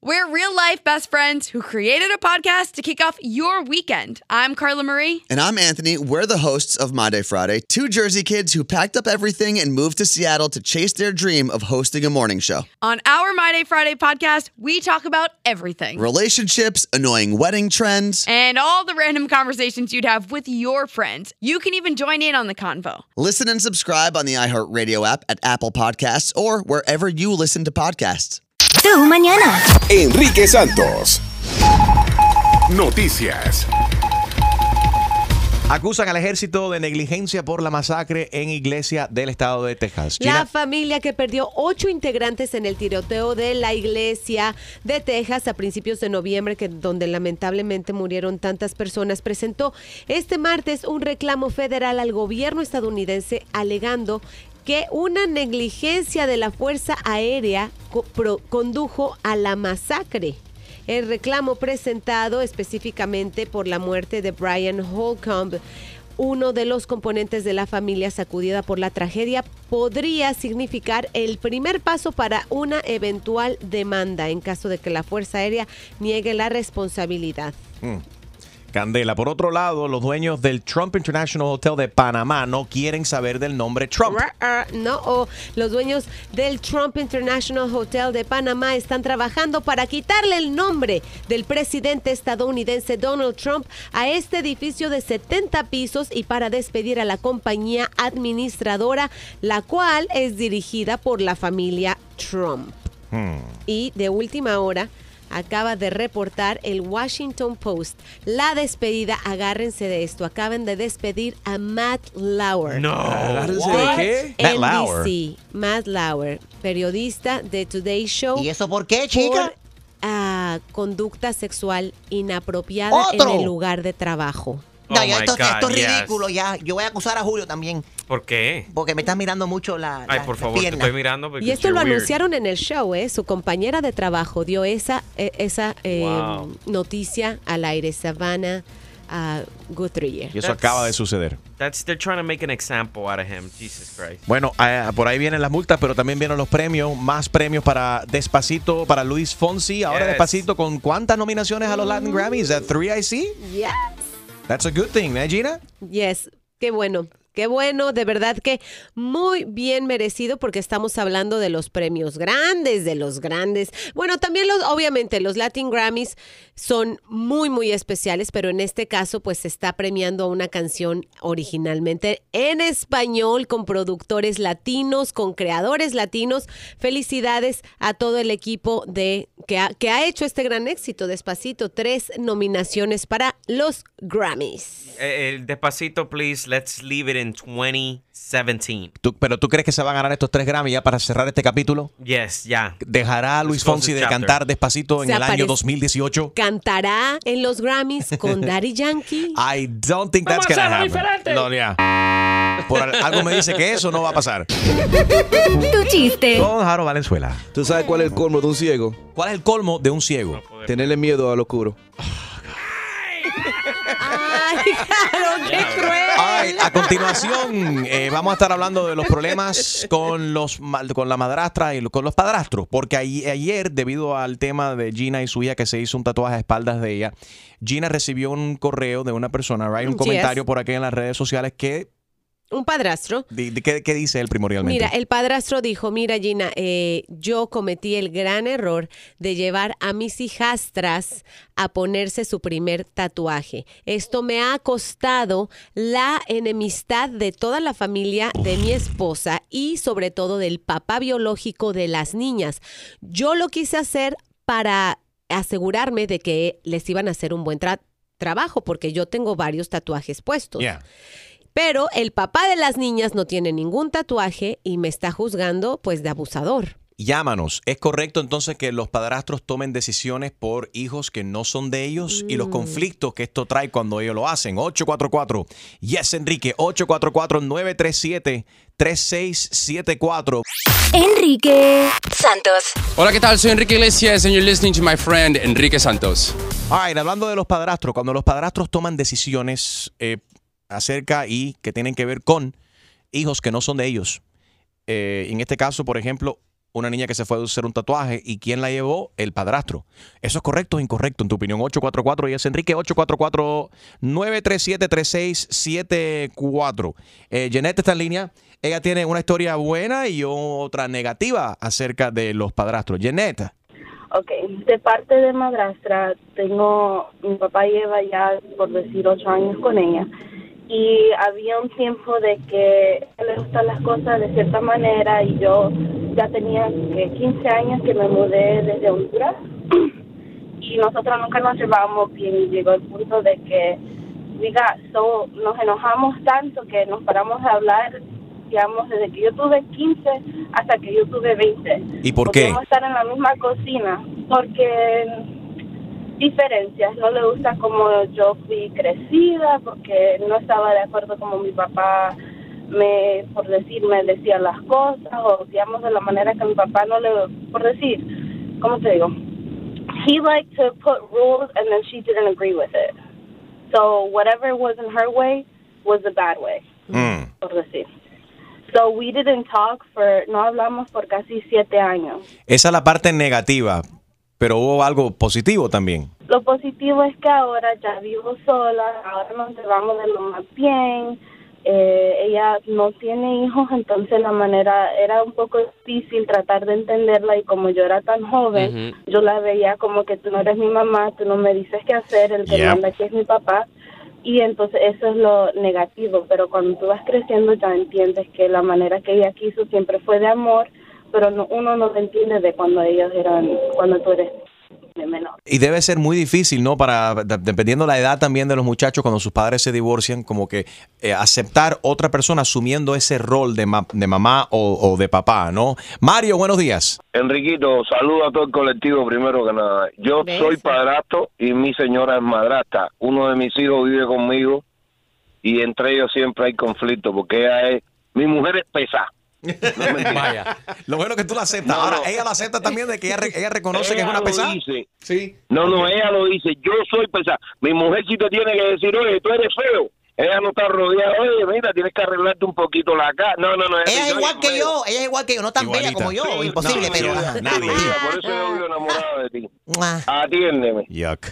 We're real life best friends who created a podcast to kick off your weekend. I'm Carla Marie. And I'm Anthony. We're the hosts of My Day Friday, two Jersey kids who packed up everything and moved to Seattle to chase their dream of hosting a morning show. On our My Day Friday podcast, we talk about everything Relationships, annoying wedding trends. and all the random conversations you'd have with your friends. You can even join in on the convo. Listen and subscribe on the iHeartRadio app at Apple Podcasts or wherever you listen to podcasts. Tú mañana. Enrique Santos. Noticias. Acusan al ejército de negligencia por la masacre en iglesia del estado de Texas. La familia que perdió ocho integrantes en el tiroteo de la iglesia de Texas a principios de noviembre, que, donde lamentablemente murieron tantas personas, presentó este martes un reclamo federal al gobierno estadounidense alegando que una negligencia de la Fuerza Aérea condujo a la masacre. El reclamo presentado específicamente por la muerte de Brian Holcomb, uno de los componentes de la familia sacudida por la tragedia, podría significar el primer paso para una eventual demanda en caso de que la Fuerza Aérea niegue la responsabilidad. Candela. Por otro lado, los dueños del Trump International Hotel de Panamá no quieren saber del nombre Trump. No, o los dueños del Trump International Hotel de Panamá están trabajando para quitarle el nombre del presidente estadounidense Donald Trump a este edificio de 70 pisos y para despedir a la compañía administradora, la cual es dirigida por la familia Trump. Y de última hora acaba de reportar el Washington Post la despedida, agárrense de esto, acaban de despedir a Matt Lauer. No. ¿Agárrense de qué? Matt Lauer. Matt Lauer, periodista de Today Show. ¿Y eso por qué, chica? Por, ah, conducta sexual inapropiada ¡Otro! en el lugar de trabajo. No, Oh ya esto, God, esto es yes. ridículo ya. Yo voy a acusar a Julio también. ¿Por qué? Porque me estás mirando mucho la. Ay, la- por la favor, te estoy mirando. Y esto lo weird. anunciaron en el show, ¿eh? Su compañera de trabajo dio esa, eh, esa eh, Wow. noticia al aire, Savannah ah, Guthrie. Y eso That's- acaba de suceder. That's, they're trying to make an example out of him. Jesus Christ. Bueno, eh, por ahí vienen las multas, pero también vienen los premios. Más premios para Despacito, para Luis Fonsi. Ahora Yes. Despacito, ¿con cuántas nominaciones a los Latin Grammys? ¿At 3 I see? Yes. That's a good thing, ¿eh, Gina? Yes, qué bueno. Qué bueno, de verdad que muy bien merecido porque estamos hablando de los premios grandes, de los grandes. Bueno, también los, obviamente los Latin Grammys son muy, muy especiales, pero en este caso pues se está premiando a una canción originalmente en español con productores latinos, con creadores latinos. Felicidades a todo el equipo de que ha, que ha hecho este gran éxito, Despacito. Tres nominaciones para los Grammys. Eh, eh, despacito, please. Let's leave it in 2017. Tú- ¿Pero tú crees que se van a ganar estos tres Grammys ya para cerrar este capítulo? Yes, ya. ¿Dejará a Luis Fonsi de chapter. cantar Despacito en Se el año aparece- 2018? cantará en los Grammys con Daddy Yankee. I don't think that's Vamos a gonna happen. diferente. No, ya. Por al- algo me dice que eso no va a pasar. Tu chiste. Don Jaro Valenzuela. ¿Tú sabes cuál es el colmo de un ciego? ¿Cuál es el colmo de un ciego? Tenerle miedo al oscuro. Ay, claro, qué cruel. A continuación eh, vamos a estar hablando de los problemas con los con la madrastra y con los padrastros, porque ayer debido al tema de Gina y su hija que se hizo un tatuaje a espaldas de ella, Gina recibió un correo de una persona, right, un Yes. comentario por aquí en las redes sociales que Un padrastro. ¿qué, qué dice él primordialmente? Mira, el padrastro dijo, mira Gina, eh, yo cometí el gran error de llevar a mis hijastras a ponerse su primer tatuaje. Esto me ha costado la enemistad de toda la familia de mi esposa y sobre todo del papá biológico de las niñas. Yo lo quise hacer para asegurarme de que les iban a hacer un buen tra- trabajo porque yo tengo varios tatuajes puestos. Yeah. Pero el papá de las niñas no tiene ningún tatuaje y me está juzgando pues de abusador. Llámanos. ¿Es correcto entonces que los padrastros tomen decisiones por hijos que no son de ellos y Mm. los conflictos que esto trae cuando ellos lo hacen? 844 Yes Enrique 844 937 3674. Enrique Santos. Hola, ¿qué tal? Soy Enrique Iglesias and you're listening to my friend Enrique Santos. All right, hablando de los padrastros, cuando los padrastros toman decisiones eh, acerca y que tienen que ver con hijos que no son de ellos. eh, en este caso, por ejemplo, una niña que se fue a hacer un tatuaje y quién la llevó, el padrastro. ¿Eso es correcto o incorrecto en tu opinión? 844 y es Enrique 844-937-3674. Eh, Jeanette está en línea. Ella tiene una historia buena y otra negativa acerca de los padrastros. Jeanette. Ok, de parte de madrastra, tengo, mi papá lleva ya, por decir, ocho años con ella. Y había un tiempo de que a le gustan las cosas de cierta manera y yo ya tenía que 15 años que me mudé desde Honduras y nosotros nunca nos llevábamos bien y llegó el punto de que, diga, so, nos enojamos tanto que nos paramos de hablar, digamos, desde que yo tuve 15 hasta que yo tuve 20. ¿Y por qué? Estar en la misma cocina porque diferencias, no le gusta como yo fui crecida porque no estaba de acuerdo como mi papá me, por decir, me decía las cosas o digamos de la manera que mi papá no le, por decir, ¿cómo te digo? He liked to put rules and then she didn't agree with it. So whatever was in her way was the bad way, por decir. So we didn't talk for, no hablamos por casi siete años. Esa es la parte negativa, pero hubo algo positivo también. Lo positivo es que ahora ya vivo sola, ahora nos llevamos de lo más bien. Eh, ella no tiene hijos, entonces la manera era un poco difícil tratar de entenderla y como yo era tan joven, yo la veía como que tú no eres mi mamá, tú no me dices qué hacer, el que Yep. manda aquí es mi papá. Y entonces eso es lo negativo, pero cuando tú vas creciendo ya entiendes que la manera que ella quiso siempre fue de amor, pero no, uno no lo entiende de cuando ellos eran, cuando tú eres de menor. Y debe ser muy difícil, ¿no? Para, de- dependiendo la edad también de los muchachos, cuando sus padres se divorcian, como que eh, aceptar otra persona asumiendo ese rol de, ma- de mamá o, o de papá, ¿no? Mario, buenos días. Enriquito, saludo a todo el colectivo primero que nada. Yo soy padrastro y mi señora es madrastra. Uno de mis hijos vive conmigo y entre ellos siempre hay conflicto porque ella es, mi mujer es pesada. Vaya. Lo bueno que tú la aceptas. Ahora, ella la acepta también de que ella, re- ella reconoce que es una pesada. dice. Sí. No, no, ella lo dice, yo soy pesada. Mi mujer sí te tiene que decir, oye, tú eres feo. Ella no está rodeada, oye, mira, tienes que arreglarte un poquito la cara. No, no, no. Ella es igual "Oye, que feo". yo, ella es igual que yo, no tan bella como yo, imposible, No, pero... no, nadie. Por eso yo vivo enamorado de ti. Atiéndeme. Yuck.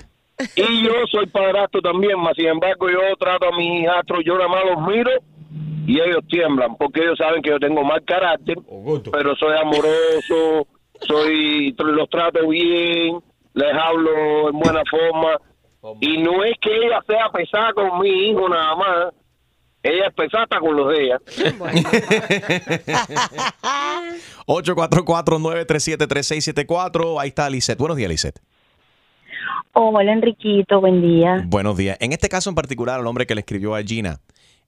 Y yo soy padrastro también, más sin embargo yo trato a mis hijastros, yo nada más los miro y ellos tiemblan, porque ellos saben que yo tengo mal carácter, pero soy amoroso, soy los trato bien, les hablo en buena forma. Y no es que ella sea pesada con mi hijo nada más, ella es pesada hasta con los de ella. 844-937-3674. Ahí está Lisette. Buenos días, Lisette. Hola Enriquito, buen día. Buenos días. En este caso en particular, el hombre que le escribió a Gina,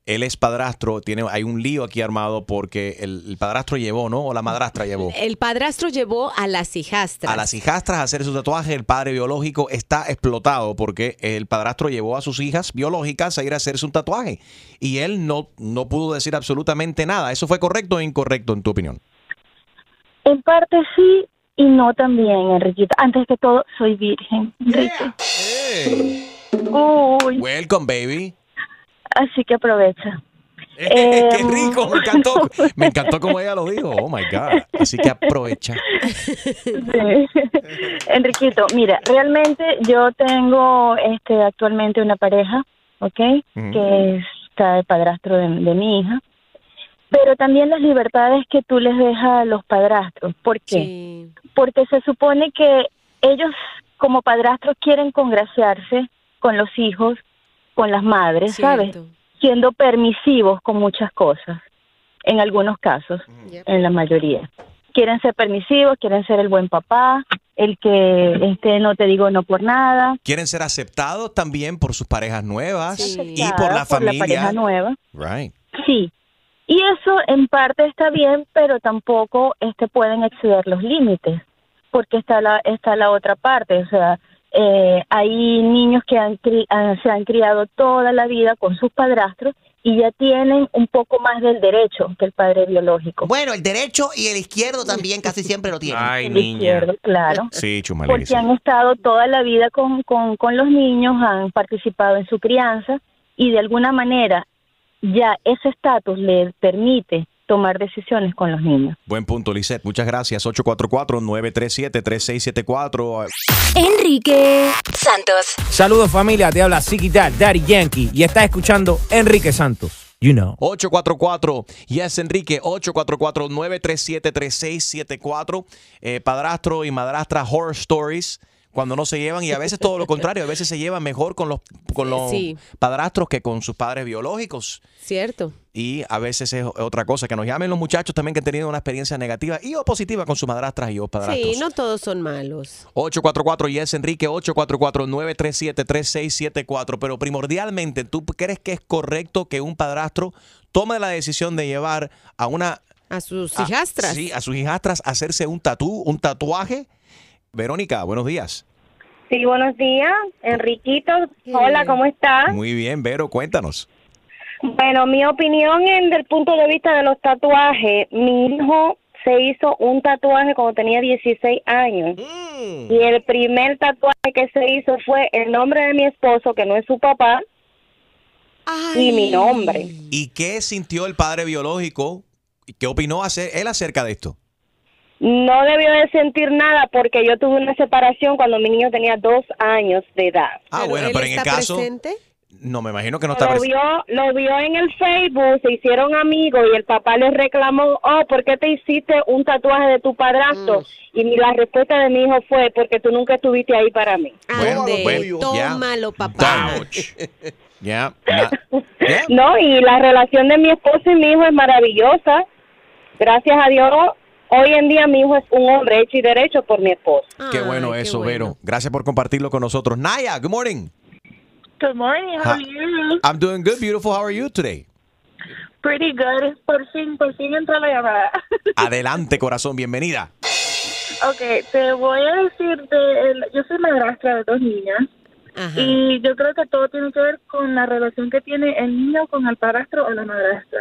él es padrastro, tiene, hay un lío aquí armado porque el, el padrastro llevó, ¿no? O la madrastra llevó. El padrastro llevó a las hijastras. A las hijastras a hacer su tatuaje, el padre biológico está explotado porque el padrastro llevó a sus hijas biológicas a ir a hacerse un tatuaje y él no, no pudo decir absolutamente nada. ¿Eso fue correcto o incorrecto en tu opinión? En parte sí y no también, Enriquito. Antes que todo, soy virgen, Enrique. Uy, Welcome, baby. Así que aprovecha. ¡Qué Em, rico! Me encantó. Me encantó como ella lo dijo. Oh my God. Así que aprovecha. Sí. Enriquito, mira, realmente yo tengo este actualmente una pareja, ¿ok? Que está el padrastro de, de mi hija. Pero también las libertades que tú les dejas a los padrastros. ¿Por qué? Porque se supone que ellos como padrastros quieren congraciarse con los hijos, con las madres, ¿sabes? Siendo permisivos con muchas cosas, en algunos casos, en la mayoría. Quieren ser permisivos, quieren ser el buen papá, el que este no te digo no por nada. Quieren ser aceptados también por sus parejas nuevas y por la familia. pareja nueva. Right. Sí. Y eso en parte está bien, pero tampoco este pueden exceder los límites, porque está la está la otra parte, o sea, eh, hay niños que han cri- han- se han criado toda la vida con sus padrastros y ya tienen un poco más del derecho que el padre biológico. Bueno, el derecho y el izquierdo también casi siempre lo tienen. Ay, El izquierdo, claro. Sí, Porque han estado toda la vida con, con, con los niños, han participado en su crianza y de alguna manera ya ese estatus le permite tomar decisiones con los niños. Buen punto, Lisette. Muchas gracias. 844-937-3674. Enrique Santos. Saludos familia, te habla Dad, Daddy Yankee y estás escuchando Enrique Santos. You know. 844, yes Enrique, 844-937-3674. Eh, padrastro y madrastra Horror Stories. Cuando no se llevan, y a veces todo lo contrario, a veces se llevan mejor con los, con los Sí. padrastros que con sus padres biológicos. Cierto. Y a veces es otra cosa, que nos llamen los muchachos también que han tenido una experiencia negativa y o positiva con sus madrastras y o padrastros. Sí, no todos son malos. 844 yes Enrique 844-937-3674. Pero primordialmente, ¿tú crees que es correcto que un padrastro tome la decisión de llevar a una... A sus hijastras. Sí, a sus hijastras hacerse un tatú, un tatuaje? Verónica, buenos días. Sí, buenos días, Enriquito. Hola, ¿cómo estás? Muy bien, Vero, cuéntanos. Bueno, mi opinión en del punto de vista de los tatuajes, mi hijo se hizo un tatuaje cuando tenía 16 años. Mm. Y el primer tatuaje que se hizo fue el nombre de mi esposo, que no es su papá, y mi nombre. ¿Y qué sintió el padre biológico? ¿Qué opinó hacer él acerca de esto? No debió de sentir nada porque yo tuve una separación cuando mi niño tenía dos años de edad. Ah, bueno, pero en el caso... No, me imagino que no está lo presente. vio, lo vio en el Facebook, se hicieron amigos y el papá le reclamó, oh, ¿por qué te hiciste un tatuaje de tu padrastro? Mm. Y la respuesta de mi hijo fue, porque tú nunca estuviste ahí para mí. Bueno, Ande, bueno, ya. tómalo, papá. Ya. na- No, y la relación de mi esposo y mi hijo es maravillosa. Gracias a Dios, hoy en día mi hijo es un hombre hecho y derecho por mi esposo. Qué bueno eso, Vero. Gracias por compartirlo con nosotros. Naya, good morning. Good morning. How are you? I'm doing good, beautiful. How are you today? Pretty good. Por fin, por fin entró la llamada. Adelante, corazón, bienvenida. ok, te voy a decir de, el- yo soy madrastra de dos niñas. Y yo creo que todo tiene que ver con la relación que tiene el niño con el padrastro o la madrastra.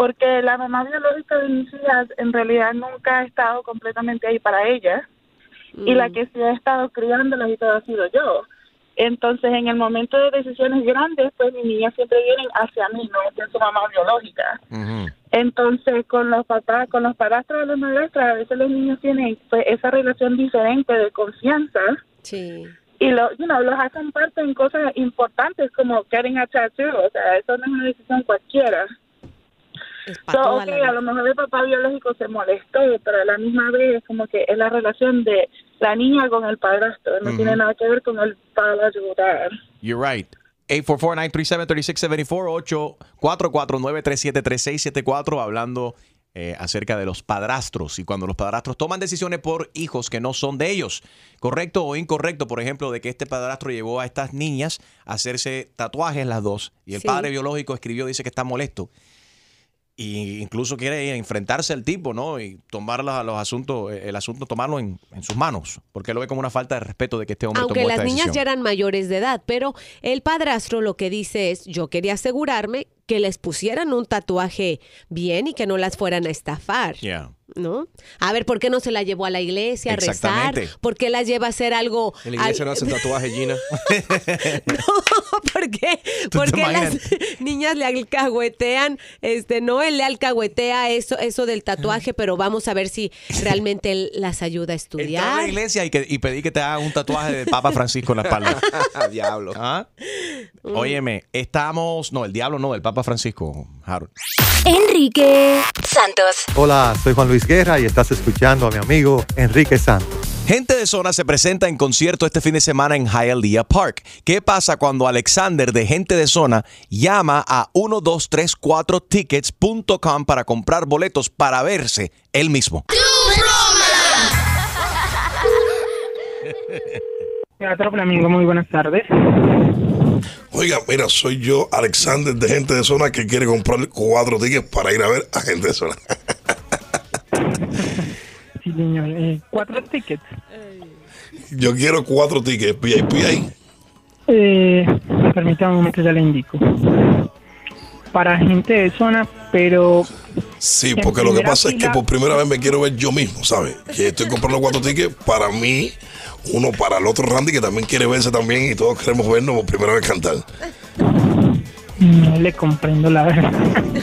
Porque la mamá biológica de mis hijas en realidad nunca ha estado completamente ahí para ellas. Y la que sí ha estado criándolas y todo ha sido yo. Entonces, en el momento de decisiones grandes, pues mis niñas siempre vienen hacia mí, no hacia su mamá biológica. Entonces, con los papás, con los padrastros o las madrastras, a veces los niños tienen pues, esa relación diferente de confianza. Sí. Y lo, you know, los hacen parte en cosas importantes como getting a tattoo. O sea, eso no es una decisión cualquiera. So, la a lo mejor el papá biológico se molestó, pero a la misma vez es como que es la relación de la niña con el padrastro. No tiene nada que ver con el dad. You're right. 844-937-3674, 844-937-3674, hablando eh, acerca de los padrastros y cuando los padrastros toman decisiones por hijos que no son de ellos. Correcto o incorrecto, por ejemplo, de que este padrastro llevó a estas niñas a hacerse tatuajes las dos y el Sí. padre biológico escribió, dice que está molesto. Y incluso quiere enfrentarse al tipo, ¿no? Y tomar la- los asuntos, el asunto, tomarlo en, en sus manos, porque lo ve como una falta de respeto de que este hombre Aunque tomó las esta niñas decisión. ya eran mayores de edad, pero el padrastro lo que dice es, yo quería asegurarme que les pusieran un tatuaje bien y que no las fueran a estafar. Yeah. ¿No? A ver, ¿por qué no se la llevó a la iglesia a rezar? ¿Por qué las lleva a hacer algo? En la iglesia al- no hacen tatuaje, Gina. ¿Por qué? ¿Tú te Porque las niñas le alcahuetean, este, no, él le alcahuetea eso, eso del tatuaje, pero vamos a ver si realmente él las ayuda a Entrar a la estudiar. iglesia y, que, y pedí que te haga un tatuaje del Papa Francisco en la espalda. Diablo. ¿Ah? Óyeme, estamos. No, el diablo no, el Papa Francisco, Harold. Enrique Santos. Hola, soy Juan Luis Guerra y estás escuchando a mi amigo Enrique Santos. Gente de Zona se presenta en concierto este fin de semana en Hialeah Park. ¿Qué pasa cuando Alexander de Gente de Zona llama a 1234tickets.com para comprar boletos para verse él mismo? Teatro Flamingo, muy buenas tardes. Oiga, mira, soy yo, Alexander, de Gente de Zona, que quiere comprar cuatro tickets para ir a ver a Gente de Zona. Sí, señor. Eh, cuatro tickets. Yo quiero cuatro tickets, VIP ahí. Eh, permítame un momento, ya le indico. Para gente de zona, pero... Sí, porque lo que pasa es que por primera vez me quiero ver yo mismo, ¿sabes? Que estoy comprando cuatro tickets para mí, uno para el otro Randy, que también quiere verse también y todos queremos vernos por primera vez cantar. No le comprendo la verdad.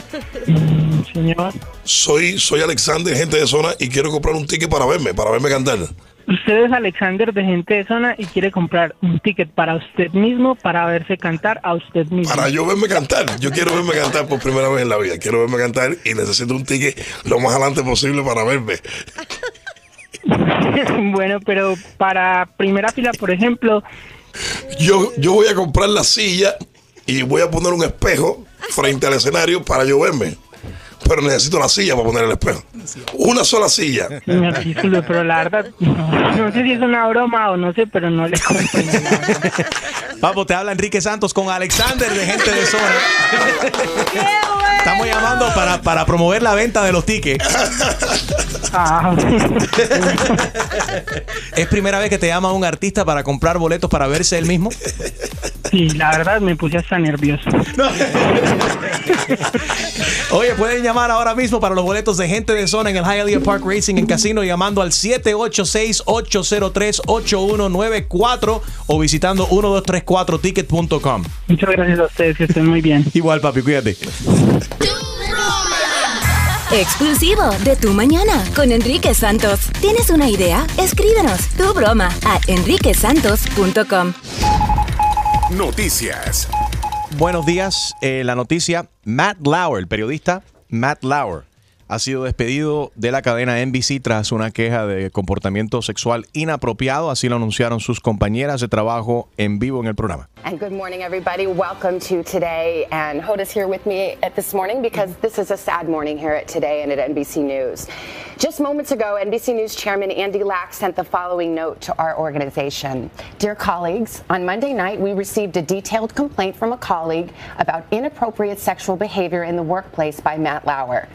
Mm, señor. Soy, soy Alexander, gente de zona, y quiero comprar un ticket para verme, para verme cantar. Usted es Alexander de Gente de Zona y quiere comprar un ticket para usted mismo para verse cantar a usted mismo. Para yo verme cantar. Yo quiero verme cantar por primera vez en la vida. Quiero verme cantar y necesito un ticket lo más adelante posible para verme. bueno, pero para primera fila, por ejemplo, Yo, yo voy a comprar la silla y voy a poner un espejo frente al escenario para yo verme. Pero necesito la silla para poner el espejo. Una sola silla. disculpe, pero la verdad, no, no sé si es una broma o no sé, pero no le compro. Vamos, te habla Enrique Santos con Alexander de Gente de Zona. Estamos llamando para, para promover la venta de los tickets. Ah. ¿Es primera vez que te llama un artista para comprar boletos para verse él mismo? Sí, la verdad me puse hasta nervioso. Oye, pueden llamar ahora mismo para los boletos de gente de zona en el Hialeah Park Racing en Casino llamando al 786-803-8194 o visitando 1234ticket.com. Muchas gracias a ustedes, que estén muy bien. Igual, papi, cuídate. Exclusivo de Tu Mañana con Enrique Santos. ¿Tienes una idea? Escríbenos tu broma a enriquesantos.com. Noticias. Buenos días. Eh, la noticia, Matt Lauer, el periodista Matt Lauer, ha sido despedido de la cadena NBC tras una queja de comportamiento sexual inapropiado. Así lo anunciaron sus compañeras de trabajo en vivo en el programa. And good morning, everybody. Welcome to Today. And Hoda's here with me at this morning because this is a sad morning here at Today and at NBC News. Just moments ago, NBC News Chairman Andy Lack sent the following note to our organization. Dear colleagues, on Monday night, we received a detailed complaint from a colleague about inappropriate sexual behavior in the workplace by Matt Lauer.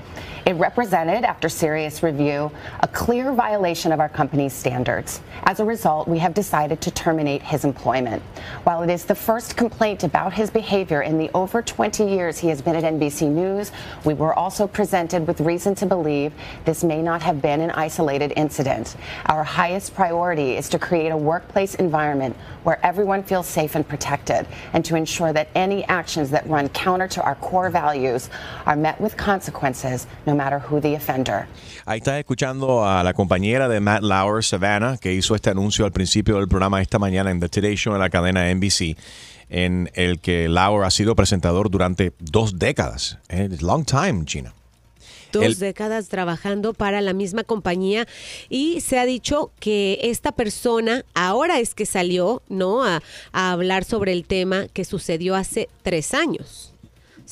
It represented, after serious review, a clear violation of our company's standards. As a result, we have decided to terminate his employment. While it is the first complaint about his behavior in the over 20 years he has been at NBC News, we were also presented with reason to believe this may not have been an isolated incident. Our highest priority is to create a workplace environment where everyone feels safe and protected, and to ensure that any actions that run counter to our core values are met with consequences, no matter who the offender. Ahí estás escuchando a la compañera de Matt Lauer, Savannah, que hizo este anuncio al principio del programa esta mañana en The Today Show en la cadena NBC, en el que Lauer ha sido presentador durante dos décadas. Eh, long time, Gina. dos El- décadas trabajando para la misma compañía y se ha dicho que esta persona ahora es que salió no a, a hablar sobre el tema que sucedió hace tres años.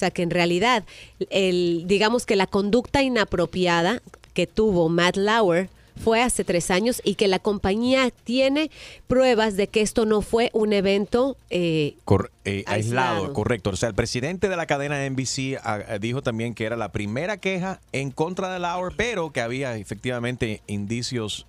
O sea que en realidad, el, digamos que la conducta inapropiada que tuvo Matt Lauer fue hace tres años y que la compañía tiene pruebas de que esto no fue un evento eh, Cor- eh, aislado. Aislado. correcto. O sea, el presidente de la cadena NBC ah, ah, dijo también que era la primera queja en contra de Lauer, pero que había efectivamente indicios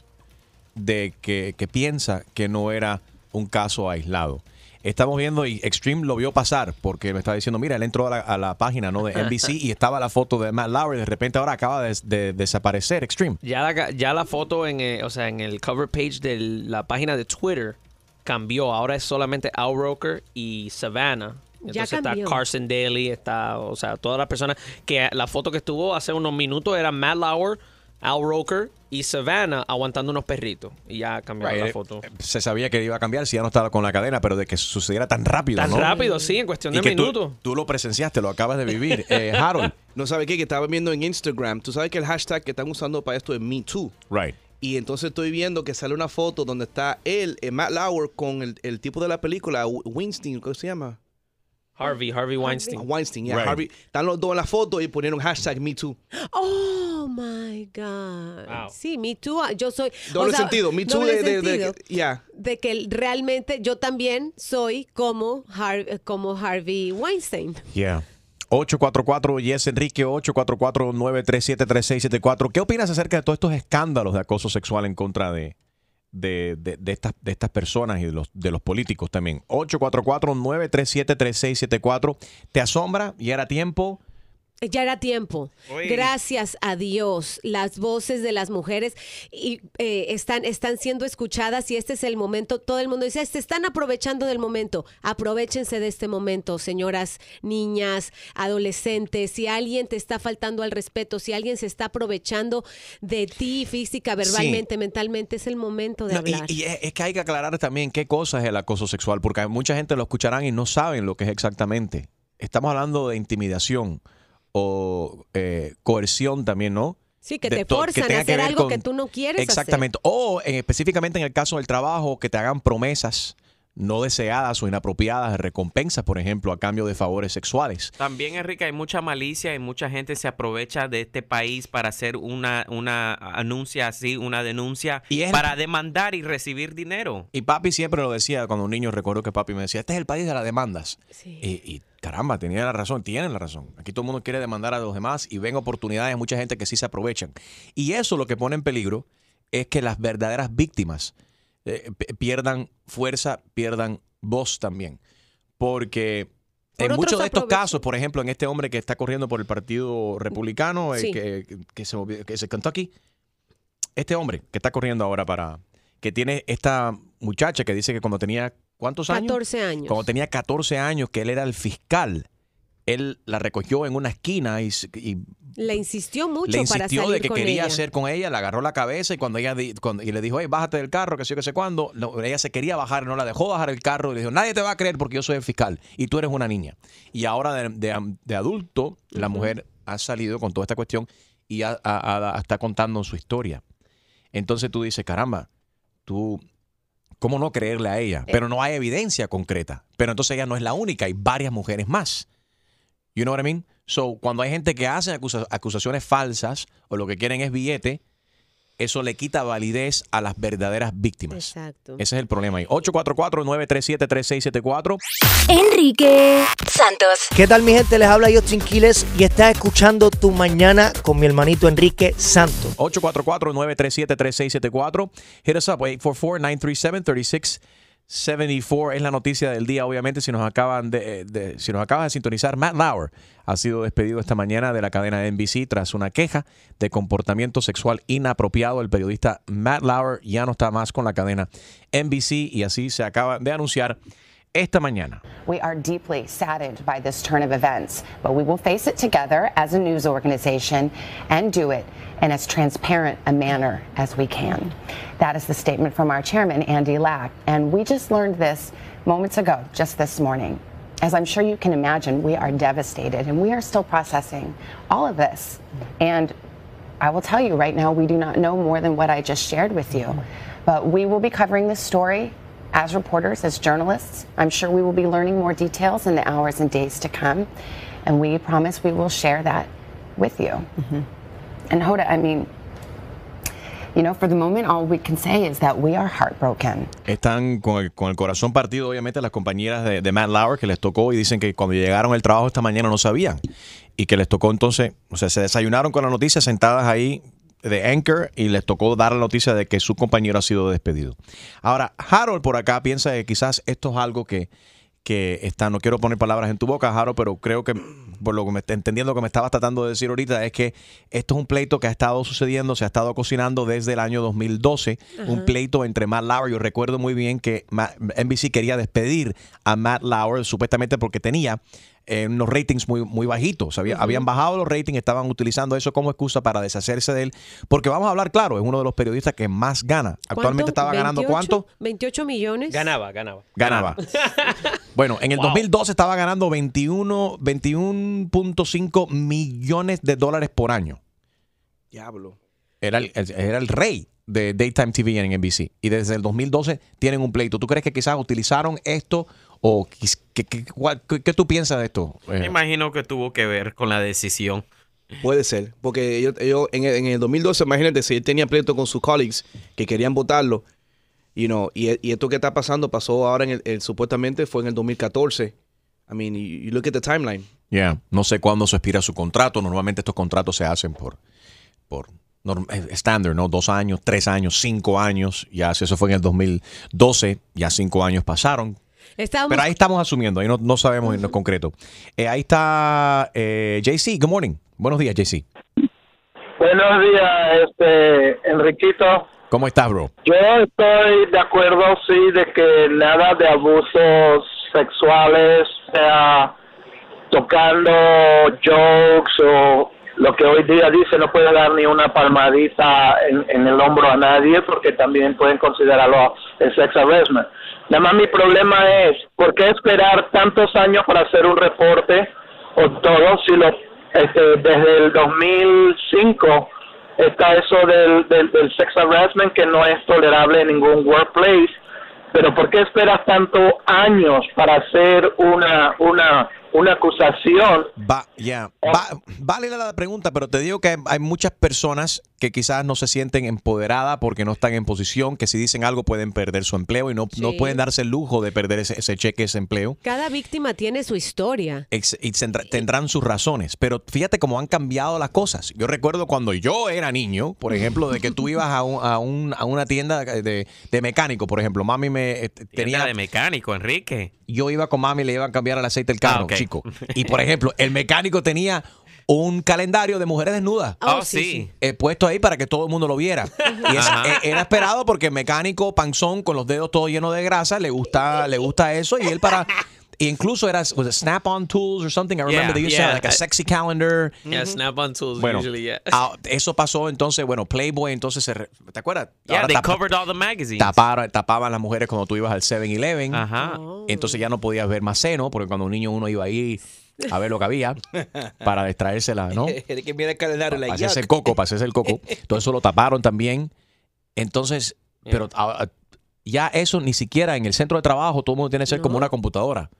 de que, que piensa que no era un caso aislado. Estamos viendo y Extreme lo vio pasar porque me está diciendo, mira, él entró a la, a la página ¿no? de NBC y estaba la foto de Matt Lauer y de repente ahora acaba de, de desaparecer Extreme. Ya la, ya la foto en, eh, o sea, en el cover page de la página de Twitter cambió. Ahora es solamente Al Roker y Savannah. Ya Entonces está. Carson Daly, está, o sea, todas las personas que la foto que estuvo hace unos minutos era Matt Lauer, Al Roker y Savannah aguantando unos perritos. Y ya cambiaron Right, la eh, foto. Se sabía que iba a cambiar si ya no estaba con la cadena, pero de que sucediera tan rápido. Tan ¿no? rápido, sí, en cuestión Y de que minutos. Tú, lo presenciaste, lo acabas de vivir. Eh, Harold. No sabe qué, que estaba viendo en Instagram. Tú sabes que el hashtag que están usando para esto es Me Too. Right. Y entonces estoy viendo que sale una foto donde está él, eh, Matt Lauer, con el, el tipo de la película, W- Weinstein, ¿cómo se llama? Harvey, Harvey Weinstein. Weinstein, yeah, Right. Harvey. Están los dos en la foto y ponieron hashtag Me Too. Oh my God. Sí, me too. ah, Yo soy. Doble sentido, Me Too doble de, de, de- sentido, yeah. de que realmente yo también soy como, Har- como Harvey Weinstein. Yeah. 844 Yes Enrique 844-937-3674. ¿Qué opinas acerca de todos estos escándalos de acoso sexual en contra de, de, estas, de estas personas y de los, de los políticos también? 844-937-3674. ¿Te asombra y era tiempo? Ya era tiempo. Gracias a Dios, las voces de las mujeres y, eh, están, están siendo escuchadas y este es el momento. Todo el mundo dice, se están aprovechando del momento. Aprovechense de este momento, señoras, niñas, adolescentes. Si alguien te está faltando al respeto, si alguien se está aprovechando de ti física, verbalmente, mentalmente, es el momento de No, y- hablar. y, es es que hay que aclarar también qué cosa es el acoso sexual, porque mucha gente lo escucharán y no saben lo que es exactamente. Estamos hablando de intimidación o eh, coerción también, ¿no? sí, que te forzan tenga a que hacer ver algo con- que tú no quieres hacer. Exactamente. O en- específicamente en el caso del trabajo, que te hagan promesas no deseadas o inapropiadas de recompensas, por ejemplo, a cambio de favores sexuales. También, Enrique, hay mucha malicia y mucha gente se aprovecha de este país para hacer una, una anuncia así, una denuncia, Y es- para demandar y recibir dinero. Y papi siempre lo decía cuando un niño, recuerdo que papi me decía, este es el país de las demandas. Y, y, caramba, tenía la razón, tienen la razón. Aquí todo el mundo quiere demandar a los demás y ven oportunidades, mucha gente que sí se aprovechan. Y eso lo que pone en peligro es que las verdaderas víctimas eh, pierdan fuerza, pierdan voz también. Porque Por en muchos de estos aprovechan. casos, por ejemplo, en este hombre que está corriendo por el Partido Republicano, eh, que, que se, que es el Kentucky, este hombre que está corriendo ahora para que tiene esta muchacha que dice que cuando tenía ¿cuántos años? 14 años. Cuando tenía 14 años que él era el fiscal, él la recogió en una esquina y, Le insistió mucho le para insistió salir de que con quería ella. hacer con ella, le agarró la cabeza y cuando ella di- cuando- y le dijo, hey, bájate del carro, que sé que sé cuándo, no, ella se quería bajar, no la dejó bajar el carro y le dijo, nadie te va a creer porque yo soy el fiscal y tú eres una niña. Y ahora de, de- de adulto, la mujer ha salido con toda esta cuestión y está contando su historia. Entonces tú dices, caramba, tú, ¿cómo no creerle a ella? Pero no hay evidencia concreta. Pero entonces ella no es la única, hay varias mujeres más. You know what I mean? So, cuando hay gente que hace acusa- acusaciones falsas o lo que quieren es billete, eso le quita validez a las verdaderas víctimas. Exacto. Ese es el problema ahí. 844-937-3674. Enrique Santos. ¿Qué tal mi gente? Les habla Justin Quiles y estás escuchando Tu Mañana con mi hermanito Enrique Santos. 844-937-3674. Hit us up, 844-937-3674. Es la noticia del día, obviamente, si nos acaban de, de- si nos acabas de sintonizar, Matt Lauer ha sido despedido esta mañana de la cadena NBC tras una queja de comportamiento sexual inapropiado. El periodista Matt Lauer ya no está más con la cadena NBC y así se acaba de anunciar esta mañana. We are deeply saddened by this turn of events, but we will face it together as a news organization and do it in as transparent a manner as we can. That is the statement from our chairman, Andy Lack. And we just learned this moments ago, just this morning. As I'm sure you can imagine, we are devastated and we are still processing all of this. And I will tell you right now, we do not know more than what I just shared with you. But we will be covering this story as reporters, as journalists. I'm sure we will be learning more details in the hours and days to come. And we promise we will share that with you. And Hoda, I mean, you know, for the moment, all we can say is that we are heartbroken. Están con el, con el corazón partido, obviamente, las compañeras de, de Matt Lauer que les tocó y dicen que cuando llegaron al trabajo esta mañana no sabían. Y que les tocó entonces, o sea, se desayunaron con la noticia sentadas ahí de Anchor y les tocó dar la noticia de que su compañero ha sido despedido. Ahora, Harold por acá piensa que quizás esto es algo que, que está, no quiero poner palabras en tu boca, Harold, pero creo que por lo que me entendiendo que me estabas tratando de decir ahorita es que esto es un pleito que ha estado sucediendo, se ha estado cocinando desde el año 2012, un pleito entre Matt Lauer. Yo recuerdo muy bien que NBC quería despedir a Matt Lauer supuestamente porque tenía eh, unos ratings muy, muy bajitos. Había-. Habían bajado los ratings, estaban utilizando eso como excusa para deshacerse de él. Porque vamos a hablar claro, es uno de los periodistas que más gana. Actualmente ¿Cuánto? estaba ganando 28? cuánto? 28 millones. Ganaba, ganaba. Ganaba. Bueno, en el Wow. 2012 estaba ganando 21 21.5 millones de dólares por año. Diablo. Era el, era el rey de Daytime TV en NBC. Y desde el 2012 tienen un pleito. ¿Tú crees que quizás utilizaron esto o qué, qué- qué- qué tú piensas de esto? Me Eh, imagino que tuvo que ver con la decisión. Puede ser, porque ellos, ellos en, el, en el 2012, imagínate, si él tenía pleito con sus colleagues que querían votarlo, you know, y, y esto que está pasando pasó ahora en el, el- supuestamente fue en el 2014. I mean, you, you look at the timeline. yeah, No sé cuándo se expira su contrato. Normalmente estos contratos se hacen por, por eh, estándar, ¿no? Dos años, tres años, cinco años. Ya si eso fue en el 2012, ya cinco años pasaron. Estábamos- Pero ahí estamos asumiendo, ahí no, no sabemos en lo concreto. Eh, ahí está eh, JC, good morning. Buenos días, JC. Buenos días, este, Enriquito. ¿Cómo estás, bro? Yo estoy de acuerdo, sí, de que nada de abusos sexuales, sea tocando jokes o lo que hoy día dice, no puede dar ni una palmadita en, en el hombro a nadie porque también pueden considerarlo el sex harassment. Nada más mi problema es, ¿por qué esperar tantos años para hacer un reporte o todo si lo, este, desde el 2005 está eso del, del, del sex harassment que no es tolerable en ningún workplace, pero ¿por qué esperas tantos años para hacer una una una acusación? Va, ya. Va- vale la pregunta, pero te digo que hay, hay muchas personas que quizás no se sienten empoderadas porque no están en posición, que si dicen algo pueden perder su empleo y no, no Sí. pueden darse el lujo de perder ese, ese cheque, ese empleo. Cada víctima tiene su historia. Ex- y tendrá- tendrán sus razones, pero fíjate cómo han cambiado las cosas. Yo recuerdo cuando yo era niño, por ejemplo, de que tú ibas a, un- a, un- a una tienda de, de mecánico, por ejemplo, mami me eh, tenía de mecánico, Enrique. Yo iba con mami y le iban a cambiar el aceite del carro, Ah, chico. Y por ejemplo, el mecánico tenía un calendario de mujeres desnudas. Oh, sí, sí. eh, puesto ahí para que todo el mundo lo viera. Y es- eh, era esperado porque el mecánico panzón con los dedos todo llenos de grasa le gusta le gusta eso y él para incluso era was it Snap-on Tools or something. I remember Yeah, they used to have yeah. like a sexy calendar. Yeah, Snap-on tools Bueno, usually, yeah. ah, eso pasó entonces, bueno, Playboy entonces se re- ¿te acuerdas? Yeah, Ahora they covered all the magazines. taparon, tapaban las mujeres cuando tú ibas al 7-Eleven. Ajá. Entonces ya no podías ver más seno, porque cuando un niño uno iba ahí a ver lo que había para distraérsela, ¿no? Que mira el calendario, hacerse el coco, hacerse el coco. Todo eso lo taparon también. Entonces, pero ah, ah, ya eso ni siquiera en el centro de trabajo todo el mundo tiene que ser como una computadora.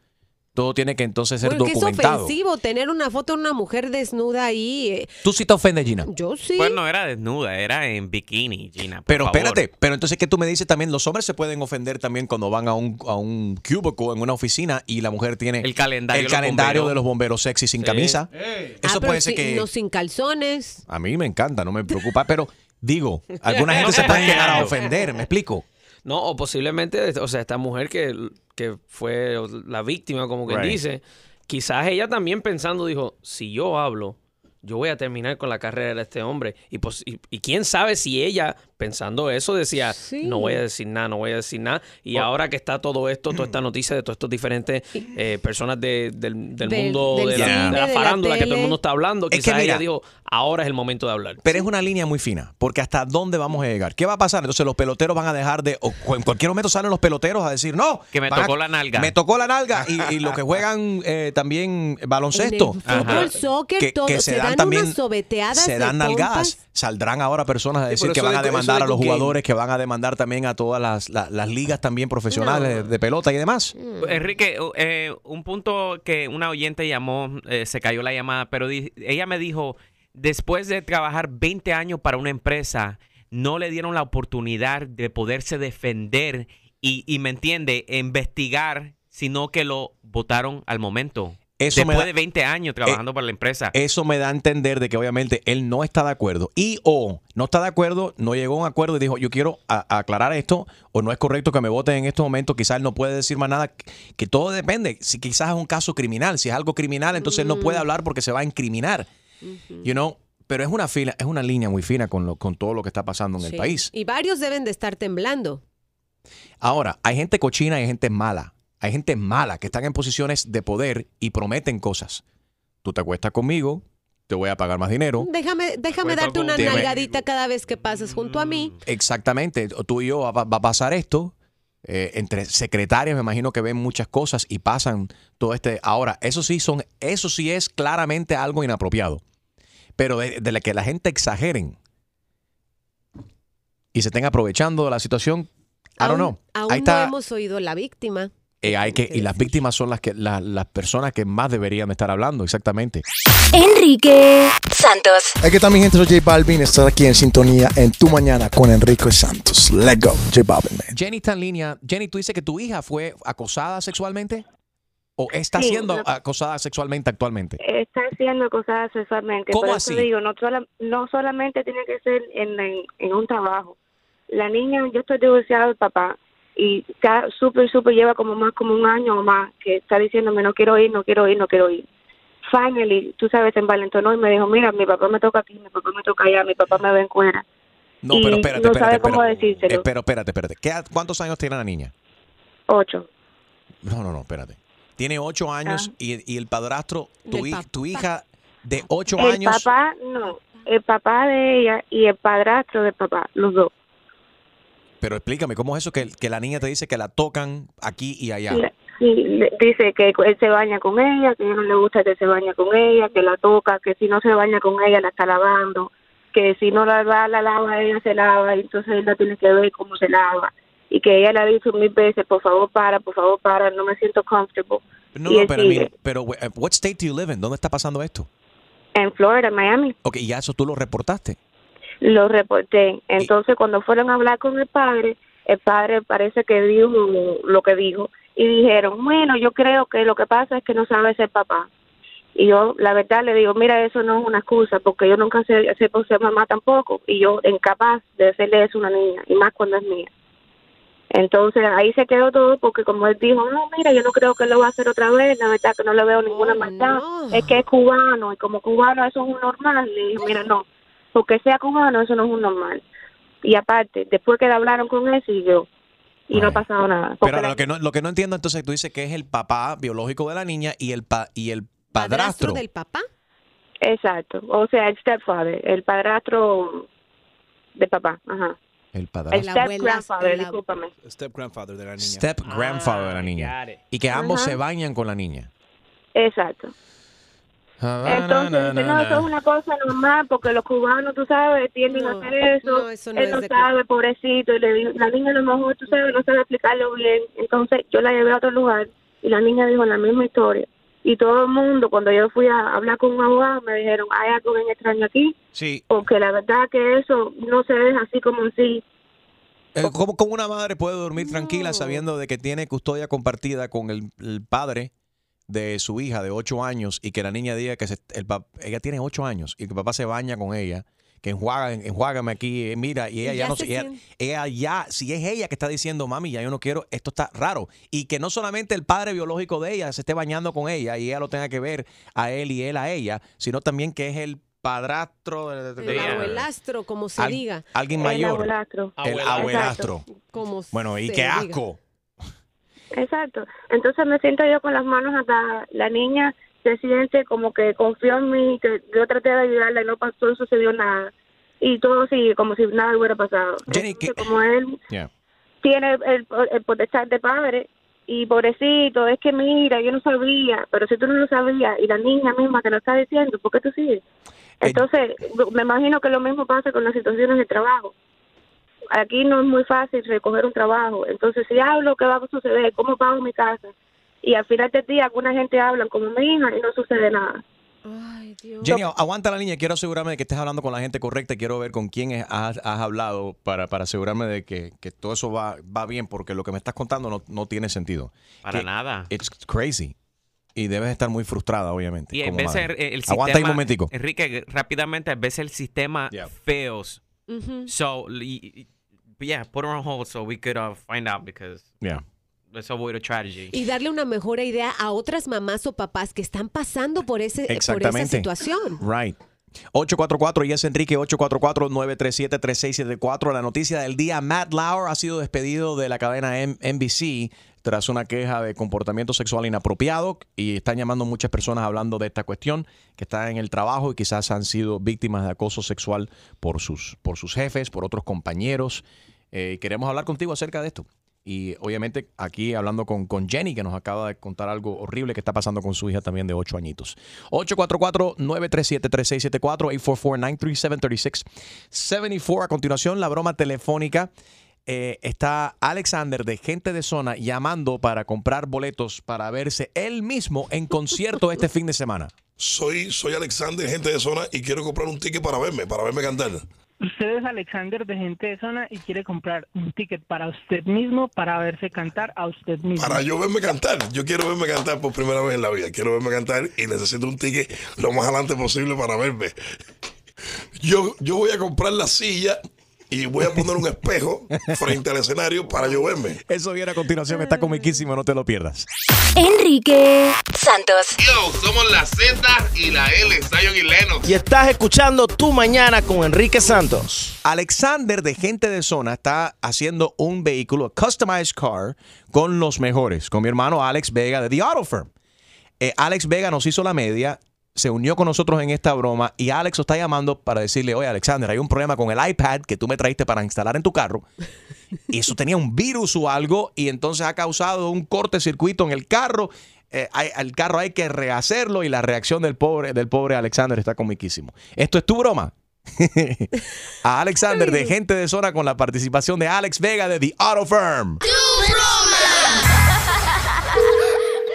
Todo tiene que entonces ser Porque es documentado. ofensivo tener una foto de una mujer desnuda ahí. eh, Tú sí te ofendes, Gina. Yo sí. Pues no era desnuda, era en bikini, Gina. por Pero favor. espérate, pero entonces que tú me dices también, los hombres se pueden ofender también cuando van a un, a un cubicle en una oficina y la mujer tiene El calendario el de los calendario bomberos. de los bomberos sexy sin camisa. Ah, Eso pero puede ser sí, que No sin calzones. a mí me encanta, no me preocupa, pero digo, alguna gente se puede llegar a ofender, ¿me explico? No, o posiblemente, o sea, esta mujer que, que fue la víctima, como que Right. dice, quizás ella también pensando dijo, si yo hablo, yo voy a terminar con la carrera de este hombre. Y, pues, y, y quién sabe si ella, pensando eso, decía, no voy a decir nada, no voy a decir nada. Y Oh. ahora que está todo esto, toda esta noticia de todas estas diferentes eh, personas de- del, del Del- mundo del de, la, cine, de la de la farándula que todo el mundo está hablando, Es que mira- ella dijo, ahora es el momento de hablar. Pero es una línea muy fina, porque hasta dónde vamos a llegar. ¿Qué va a pasar? Entonces los peloteros van a dejar de, o en cualquier momento salen los peloteros a decir, no, Que me a- tocó la nalga. Me tocó la nalga y, y los que juegan eh, también baloncesto, En el fútbol, soccer, todo, se dan unas sobeteadas se dan nalgadas. Saldrán ahora personas a decir que van a eso demandar de a los jugadores, que van a demandar también a todas las, la- las ligas también profesionales de, de pelota y demás. Enrique, eh, un punto que una oyente llamó, eh, se cayó la llamada, pero di- ella me dijo, después de trabajar 20 años para una empresa, no le dieron la oportunidad de poderse defender y, y me entiende, investigar, sino que lo votaron al momento. Eso me después da- de 20 años trabajando para la empresa. Eso me da a entender de que obviamente él no está de acuerdo. Y o no está de acuerdo, no llegó a un acuerdo y dijo, yo quiero a- a aclarar esto, o no es correcto que me voten en este momento, quizás él no puede decir más nada, que todo depende. Si quizás es un caso criminal, si es algo criminal, entonces él no puede hablar porque se va a incriminar. You know, pero es una fila, es una línea muy fina con, lo, con todo lo que está pasando en el país. Y varios deben de estar temblando. Ahora, hay gente cochina y hay gente mala. Hay gente mala que están en posiciones de poder y prometen cosas. Tú te acuestas conmigo, te voy a pagar más dinero. Déjame, déjame darte una me- nalgadita cada vez que pases junto a mí. Exactamente. Tú y yo va, va a pasar esto. eh, entre secretarias me imagino que ven muchas cosas y pasan todo este. Ahora, eso sí son, eso sí es claramente algo inapropiado. Pero de, de la que la gente exageren y se estén aprovechando de la situación, I don't know. Aún Ahí está. no hemos oído la víctima. Eh, hay que, y las víctimas son las que la- las personas que más deberían estar hablando, exactamente. Enrique Santos. Aquí está mi gente, soy J Balvin, estar aquí en sintonía en Tu Mañana con Enrique Santos. Let's go, J Balvin, man. Jenny está en línea. Jenny, ¿tú dices que tu hija fue acosada sexualmente? ¿O está Sí, siendo acosada sexualmente actualmente? Está haciendo cosas sexualmente. ¿Cómo Por eso así? digo, no, sola- no solamente tiene que ser en, en, en un trabajo. La niña, yo estoy divorciada del papá y está súper, súper, lleva como más como un año o más que está diciéndome no quiero ir, no quiero ir, no quiero ir. Finally, tú sabes, en envalentonó y me dijo, mira, mi papá me toca aquí, mi papá me toca allá, mi papá me ve en cuera. No, Y pero espérate, no espérate. sabe cómo espérate. decírselo. Eh, pero espérate, espérate. ¿Qué, ¿Cuántos años tiene la niña? Ocho. No, no, no, espérate. Tiene ocho años y, y el padrastro, tu, hi- tu hija de ocho el años. papá, no, el papá de ella y el padrastro del papá, los dos. Pero explícame, ¿cómo es eso que, que la niña te dice que la tocan aquí y allá? Dice que él se baña con ella, que a no le gusta que se bañe con ella, que la toca, que si no se baña con ella la está lavando, que si no la, la lava ella se lava, y entonces él la tiene que ver cómo se lava. Y que ella le ha dicho mil veces, por favor para, por favor para, no me siento comfortable. No, no, pero, mira, pero what state do you live in? ¿Dónde está pasando esto? En Florida, en Miami. Ok, y ya eso tú lo reportaste. Lo reporté. Entonces, cuando fueron a hablar con el padre, el padre parece que dijo lo que dijo. Y dijeron, bueno, yo creo que lo que pasa es que no sabe ser papá. Y yo, la verdad, le digo, mira, eso no es una excusa, porque yo nunca sé, sé por ser mamá tampoco. Y yo, incapaz de hacerle eso a una niña, y más cuando es mía. Entonces, ahí se quedó todo, porque como él dijo, no, mira, yo no creo que lo va a hacer otra vez, la verdad que no le veo ninguna maldad. Es que es cubano, y como cubano eso es un normal. Le dije, mira, no, porque sea cubano, eso no es un normal. Y aparte, después que le hablaron con él, siguió. Y no ha pasado nada. Pero la- lo que, no, lo que no entiendo entonces, tú dices que es el papá biológico de la niña y el, pa- y el padrastro. papá? Exacto. O sea, el stepfather, el padrastro de papá. Ajá. El El padrastro. step grandfather, discúlpame. Step grandfather de la niña. Step grandfather de la niña. Y que ambos Ajá. se bañan con la niña. Exacto. Entonces, no, eso es una cosa normal porque los cubanos, tú sabes, tienden a hacer eso. no, eso no Él es no sabe, pobrecito. Y le dijo, la niña a lo mejor, tú sabes, no sabe explicarlo bien. Entonces, yo la llevé a otro lugar y la niña dijo la misma historia. Y todo el mundo, cuando yo fui a hablar con un abogado, me dijeron, hay algo bien extraño aquí. Sí. Porque la verdad que eso no se deja así como así. Eh, ¿Cómo, cómo una madre puede dormir tranquila sabiendo de que tiene custodia compartida con el, el padre de su hija de 8 años y que la niña diga que se- el pap- ella tiene 8 años y que el papá se baña con ella? Que enjuaga, enjuágame aquí, eh, mira, y ella Y ya ya no ella, ya, si es ella que está diciendo, mami, ya yo no quiero, esto está raro. Y que no solamente el padre biológico de ella se esté bañando con ella y ella lo tenga que ver a él y él a ella, sino también que es el padrastro de, de- El de- abuelastro, como se Al- alguien alguien El mayor. abuelastro. El abuelastro. Como Bueno, y qué diga. asco. Exacto. Entonces me siento yo con las manos atrás. La niña se siente como que confió en mí, que yo traté de ayudarla y no pasó, no sucedió nada. Y todo sigue como si nada hubiera pasado. Entonces, como él tiene el, el potestad de padre y pobrecito, es que mira, yo no sabía, pero si tú no lo sabías y la niña misma te lo está diciendo, ¿por qué tú sigues? Entonces, me imagino que lo mismo pasa con las situaciones de trabajo. Aquí no es muy fácil recoger un trabajo. Entonces, si hablo, ¿qué va a suceder? ¿Cómo pago mi casa? Y al final del día, alguna gente habla como mi hija y no sucede nada. Jenny, aguanta la línea. Quiero asegurarme de que estés hablando con la gente correcta. Quiero ver con quién es- has, has hablado para, para asegurarme de que, que todo eso va, va bien, porque lo que me estás contando no, no tiene sentido. Para Que nada. It's crazy. Y debes estar muy frustrada, obviamente. Y a veces el, el Aguanta ahí sistema, un momentico. Enrique, rápidamente, a veces el sistema fails. Ujú. So, y- y- yeah, put her on hold so we could uh, find out because Yeah. let's avoid a tragedy. Y darle una mejor idea a otras mamás o papás que están pasando por, ese, por esa situación. Right. 844 y es Enrique 844-937-3674. La noticia del día, Matt Lauer ha sido despedido de la cadena M- NBC tras una queja de comportamiento sexual inapropiado y están llamando muchas personas hablando de esta cuestión que están en el trabajo y quizás han sido víctimas de acoso sexual por sus, por sus jefes, por otros compañeros. Eh, queremos hablar contigo acerca de esto. Y obviamente aquí hablando con, con Jenny, que nos acaba de contar algo horrible que está pasando con su hija también de 8 añitos. 844-937-3674, 844-847-3674. A continuación, la broma telefónica. Eh, está Alexander de Gente de Zona llamando para comprar boletos para verse él mismo en concierto este fin de semana. Soy, soy Alexander, gente de zona, y quiero comprar un ticket para verme, para verme cantar. Usted es Alexander de Gente de Zona y quiere comprar un ticket para usted mismo para verse cantar a usted mismo. Para yo verme cantar. Yo quiero verme cantar por primera vez en la vida. Quiero verme cantar y necesito un ticket lo más adelante posible para verme. Yo, yo voy a comprar la silla y voy a poner un espejo frente al escenario para yo verme. Eso viene a continuación, está comiquísimo, no te lo pierdas. Enrique Santos. Yo, somos la Z y la L, Zion y Lennox. Y estás escuchando Tu Mañana con Enrique Santos. Alexander de Gente de Zona está haciendo un vehículo, a customized car, con los mejores, con mi hermano Alex Vega de The Auto Firm. Eh, Alex Vega nos hizo la media, se unió con nosotros en esta broma y Alex lo está llamando para decirle, oye Alexander, hay un problema con el iPad que tú me trajiste para instalar en tu carro. Y eso tenía un virus o algo y entonces ha causado un cortecircuito en el carro. Eh, hay- el carro hay que rehacerlo y la reacción del pobre, del pobre Alexander está comiquísimo. ¿Esto es tu broma? a Alexander de Gente de Zona con la participación de Alex Vega de The Auto Firm.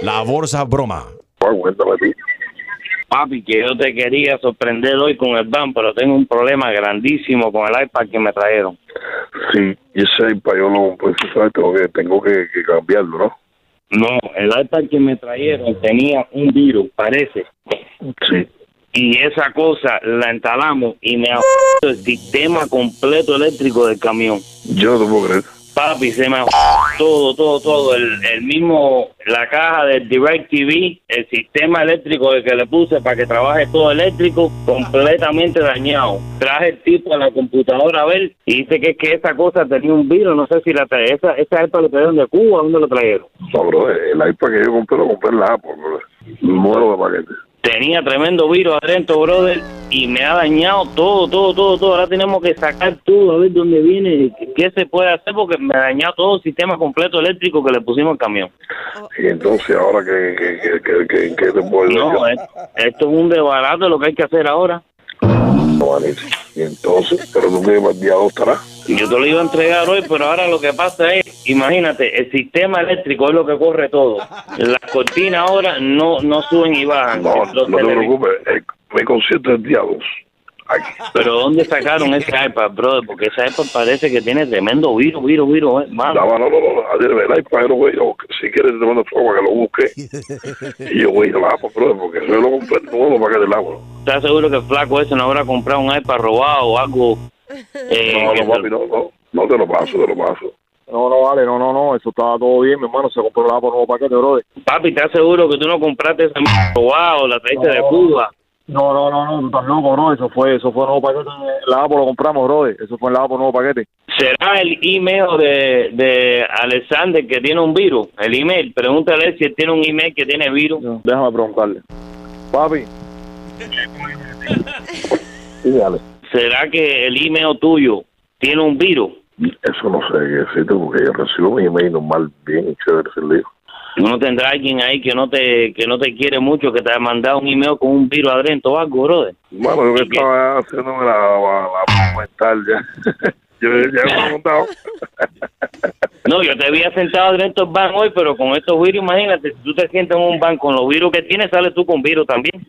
La bolsa broma. Papi, que yo te quería sorprender hoy con el van, pero tengo un problema grandísimo con el iPad que me trajeron. Sí, y ese iPad yo no, pues sabes, tengo que, tengo que, que cambiarlo, ¿no? No, el iPad que me trajeron tenía un virus, parece. Sí. Y esa cosa la instalamos y me ha el sistema completo eléctrico del camión. Yo no te puedo creer. Papi, se me todo, todo, todo. El, el mismo, la caja del Direct TV, el sistema eléctrico que le puse para que trabaje todo eléctrico, completamente dañado. Traje el tipo a la computadora a ver y dice que que esa cosa tenía un virus. No sé si la trae. Esa, esa iPad lo trajeron de Cuba, ¿dónde lo trajeron? No, bro, el iPad que yo compré lo compré en la Apple, bro. Muero de paquete. Tenía tremendo virus adentro, brother, y me ha dañado todo, todo, todo, todo. Ahora tenemos que sacar todo, a ver dónde viene, qué- qué se puede hacer, porque me ha dañado todo el sistema completo eléctrico que le pusimos al camión. Y entonces ahora que, que, que, que, que te puedo? No, es- esto es un desbarato lo que hay que hacer ahora. Y entonces, pero tú que el día dos estarás. Yo te lo iba a entregar hoy, pero ahora lo que pasa es, imagínate, el sistema eléctrico es lo que corre todo. Las cortinas ahora no, no suben y bajan. No, no te preocupes, eh, es el día dos. Pero ¿dónde sacaron ese iPad, brother? Porque ese iPad parece que tiene tremendo virus, virus, virus, eh, mano. No, no, no, no, no, el iPad yo lo voy a buscar. Si quieres te mando fuego para que lo busque. y yo voy a la Apple, bro, porque yo lo compré todo para que del agua. ¿Estás seguro que el flaco ese no habrá comprado un iPad robado o algo? eh, No, no, papi, no, no, no te lo paso, te lo paso. No, no, vale, no, no, no, eso estaba todo bien, mi hermano, se compró la por nuevo paquete, brother. Papi, ¿estás seguro que tú no compraste ese robado, la traiste de Cuba? No, no, no, no, estás loco, bro, eso fue, eso fue nuevo paquete, la Apple lo compramos, brother, eso fue en la Apple nuevo paquete. ¿Será el email de, de Alexander que tiene un virus? El email, pregúntale si él tiene un email que tiene virus. Déjame preguntarle. Papi. Sí, dale. ¿Será que el email tuyo tiene un virus? Eso no sé qué decirte porque yo recibo mi email normal, bien chévere, se le dijo. ¿No tendrá alguien ahí que no te que no te quiere mucho, que te ha mandado un email con un virus adentro o algo, brother? Bueno, yo que estaba haciéndome la, la, la mental ya. yo ya me he montado. No, yo te había sentado dentro del van hoy, pero con estos virus, imagínate, si tú te sientas en un van con los virus que tienes, sales tú con virus también.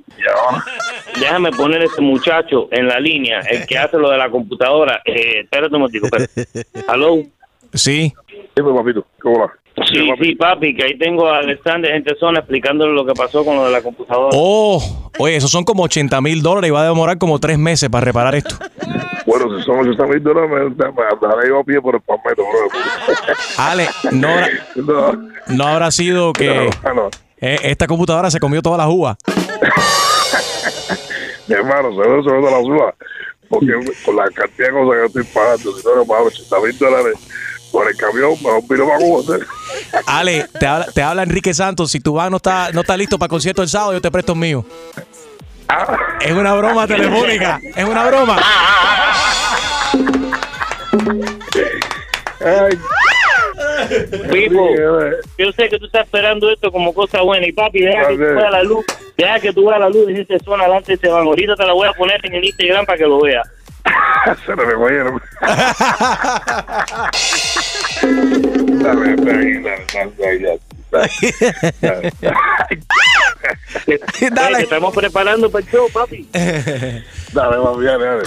Déjame poner a este muchacho en la línea, el que hace lo de la computadora. Eh, espérate un momentico, espérate. ¿Aló? Sí. Dime, papito, ¿cómo va? Sí, sí, papi, que ahí tengo a Alexander Gente Zona explicándole lo que pasó con lo de la computadora. Oh, oye, esos son como 80 mil dólares y va a demorar como tres meses para reparar esto. Bueno, si son 80 mil dólares, me, me andaré yo a pie por el palmetto, bro. Ale, no habrá, no habrá sido que eh, esta computadora se comió toda la uva. Mi hermano, seguro se mete la suba. Porque con la cantidad de cosas que estoy pagando, si no, no pago 80 mil dólares por el camión, mejor vino para Cuba. ¿sí? Ale, te habla, te habla Enrique Santos. Si tu van no está, no está listo para el concierto el sábado, yo te presto el mío. Es una broma telefónica. Es una broma. Pipo, yo sé que tú estás esperando esto como cosa buena y papi, deja que tú veas la luz, deja que tú veas la luz de ese zona delante de ese van. Ahorita te la voy a poner en el Instagram para que lo veas. Se me Dale. que estamos preparando para el show, papi. Dale, papi, dale, dale.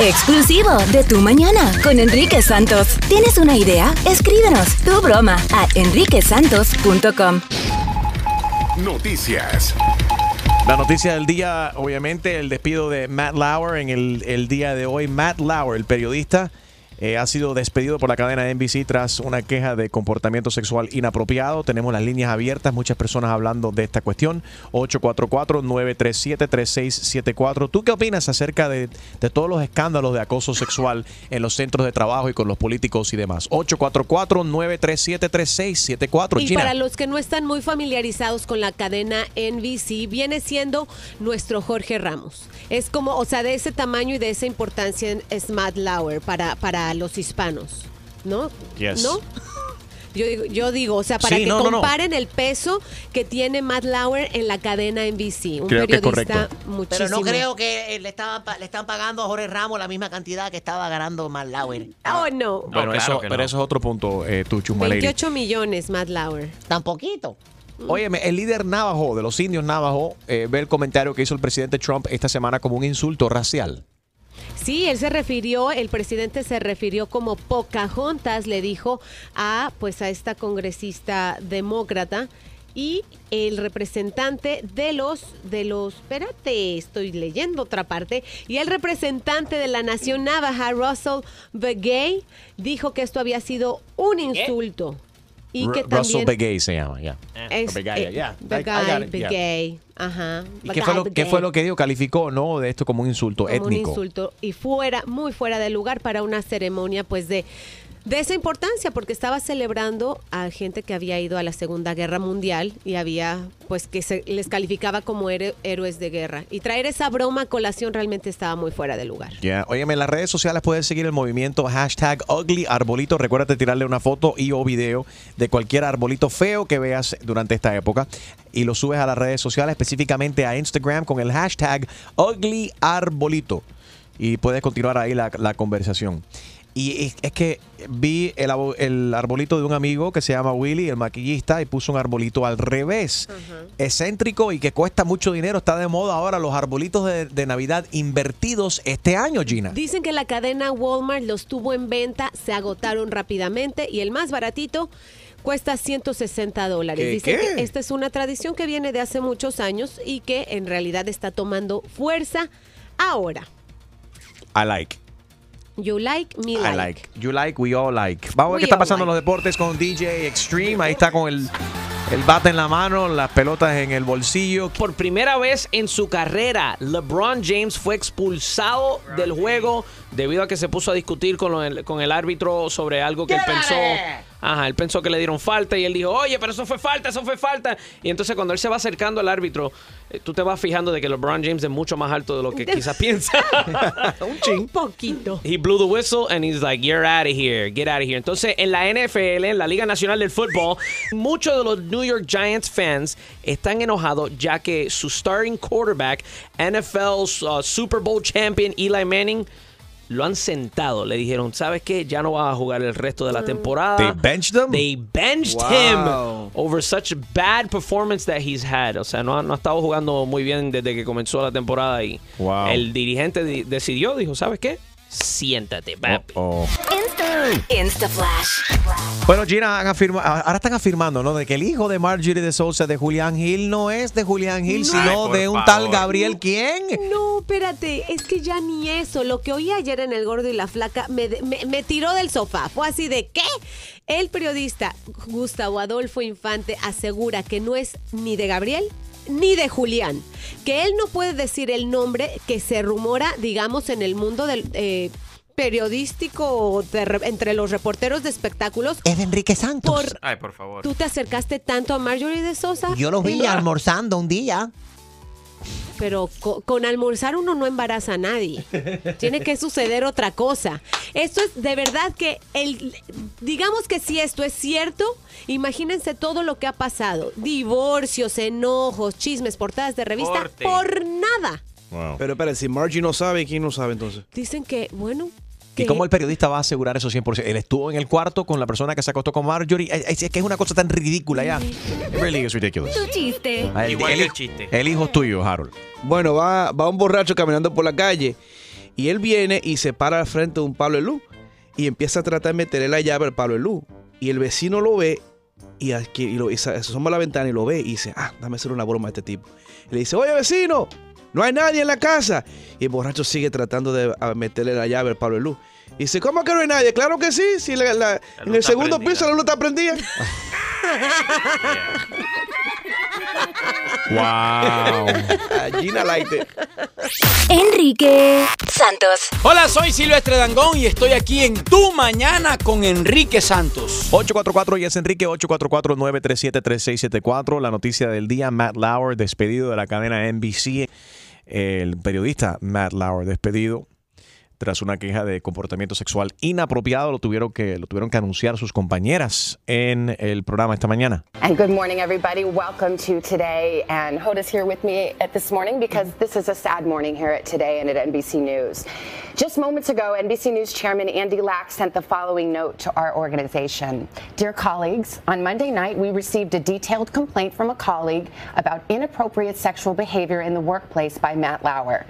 Exclusivo de Tu Mañana con Enrique Santos. ¿Tienes una idea? Escríbenos tu broma a enriquesantos.com. Noticias. La noticia del día, obviamente, el despido de Matt Lauer en el, día de hoy. Matt Lauer, el periodista, eh, ha sido despedido por la cadena NBC tras una queja de comportamiento sexual inapropiado. Tenemos las líneas abiertas, muchas personas hablando de esta cuestión. 844-937-3674. ¿Tú qué opinas acerca de, de todos los escándalos de acoso sexual en los centros de trabajo y con los políticos y demás? 844-937-3674. Y para los que no están muy familiarizados con la cadena NBC, viene siendo nuestro Jorge Ramos. Es como, o sea, de ese tamaño y de esa importancia es Matt Lauer para, para los hispanos, ¿no? Yes. ¿No? Yo digo, yo digo, o sea, para Sí, que no, no, no. comparen el peso que tiene Matt Lauer en la cadena NBC. Un Creo que es periodista correcto. muchísimo. Pero no creo que eh, le, estaban pa- le están pagando a Jorge Ramos la misma cantidad que estaba ganando Matt Lauer. Oh, no. Bueno, eso, pero eso es otro punto, eh, tu Chumalady. 28 millones, Matt Lauer. Tan poquito. Óyeme, el líder navajo de los indios navajo eh, ve el comentario que hizo el presidente Trump esta semana como un insulto racial. Sí, él se refirió, el presidente se refirió como Pocahontas, le dijo a pues a esta congresista demócrata y el representante de los de los espérate, estoy leyendo otra parte y el representante de la nación navaja Russell Begay dijo que esto había sido un insulto y que Ru- Russell también Begay se llama, ya. es, Begay, eh, ya. I- I Begay, yeah. Begay, ajá. ¿Y qué fue, lo, qué fue lo que dijo? Calificó, ¿no? De esto como un insulto como étnico. un insulto y fuera, muy fuera de lugar para una ceremonia pues de, de esa importancia, porque estaba celebrando a gente que había ido a la Segunda Guerra Mundial y había pues que se les calificaba como héroe- héroes de guerra. Y traer esa broma a colación realmente estaba muy fuera de lugar. Ya, Óyeme, en las redes sociales puedes seguir el movimiento hashtag ugly arbolito. Recuérdate tirarle una foto y o video de cualquier arbolito feo que veas durante esta época y lo subes a las redes sociales, específicamente a Instagram con el hashtag ugly arbolito. Y puedes continuar ahí la conversación. Y es, que vi el, arbolito de un amigo que se llama Willy, el maquillista, y puso un arbolito al revés. Excéntrico y que cuesta mucho dinero. Está de moda ahora los arbolitos de, de Navidad invertidos este año, Gina. Dicen que la cadena Walmart los tuvo en venta, se agotaron rápidamente y el más baratito cuesta 160 dólares. ¿Qué, Dicen qué? que esta es una tradición que viene de hace muchos años y que en realidad está tomando fuerza ahora. I like. You like, me I like. like. You like, we all like. Vamos a ver qué está pasando en los deportes con DJ Extreme. Ahí está con el, el bate en la mano, las pelotas en el bolsillo. Por primera vez en su carrera, LeBron James fue expulsado del juego debido a que se puso a discutir con, lo- el, con el árbitro sobre algo que él pensó. Ajá, él pensó que le dieron falta y él dijo, oye, pero eso fue falta, eso fue falta. Y entonces cuando él se va acercando al árbitro, eh, tú te vas fijando de que LeBron James es mucho más alto de lo que quizás piensa. Un poquito. He blew the whistle and he's like, you're out of here, get out of here. Entonces, en la NFL, en la Liga Nacional del Fútbol, muchos de los New York Giants fans están enojados ya que su starting quarterback, NFL's uh, Super Bowl champion Eli Manning, lo han sentado. Le dijeron, ¿sabes qué? Ya no vas a jugar el resto de la temporada. They benched him? They benched Wow. him over such bad performance that he's had. O sea, no, ha- no ha estado jugando muy bien desde que comenzó la temporada y Wow. el dirigente di- decidió, dijo, ¿sabes qué? Siéntate, papi. Oh. Insta Flash. Bueno, Gina, han afirma- ahora están afirmando, ¿no? De que el hijo de Marjorie de Sousa, de Julián Gil, no es de Julián Gil, No. sino Ay, de un tal. Gabriel. ¿Quién? No, espérate, es que ya ni eso. Lo que oí ayer en El Gordo y la Flaca me, me- me tiró del sofá. Fue así de ¿qué? El periodista Gustavo Adolfo Infante asegura que no es ni de Gabriel ni de Julián. Que él no puede decir el nombre que se rumora, digamos, en el mundo del... eh, periodístico o de re- entre los reporteros de espectáculos. Es de Enrique Santos. Por, Ay, por favor. ¿Tú te acercaste tanto a Marjorie de Sosa? Yo lo vi almorzando un día. Pero co- con almorzar uno no embaraza a nadie. Tiene que suceder otra cosa. Esto es de verdad que el digamos que si esto es cierto, imagínense todo lo que ha pasado. Divorcios, enojos, chismes, portadas de revista Corte. por nada. Pero espera, si Margie no sabe, ¿quién no sabe entonces? Dicen que, bueno, ¿Y cómo el periodista va a asegurar eso 100%? Él estuvo en el cuarto con la persona que se acostó con Marjorie. Es, es que es una cosa tan ridícula ya. It really is ridiculous. Tu chiste. Ah, el- Igual el, que el hijo- chiste. El hijo es tuyo, Harold. Bueno, va, va un borracho caminando por la calle y él viene y se para al frente de un palo de luz y empieza a tratar de meterle la llave al palo de luz. Y el vecino lo ve Y, aquí, y, lo, y se asoma a la ventana y lo ve y dice, ah, dame hacer una broma a este tipo. Y le dice, oye vecino, no hay nadie en la casa. Y el borracho sigue tratando de meterle la llave al palo de luz. Y dice, ¿cómo que no hay nadie? Claro que sí, si la- la- en el segundo prendida. piso la luz está prendida. Wow. Gina Laite. Enrique Santos. Hola, soy Silvestre Dangón y estoy aquí en Tu Mañana con Enrique Santos. 844 y es Enrique 844-937-3674. La noticia del día, Matt Lauer despedido de la cadena NBC. El periodista Matt Lauer despedido tras una queja de comportamiento sexual inapropiado. Lo tuvieron que, lo tuvieron que anunciar sus compañeras en el programa esta mañana. And good morning, everybody. Welcome to today. And Hoda's here with me at this morning because this is a sad morning here at today and at NBC News. Just moments ago, NBC News Chairman Andy Lack sent the following note to our organization. Dear colleagues, on Monday night, we received a detailed complaint from a colleague about inappropriate sexual behavior in the workplace by Matt Lauer.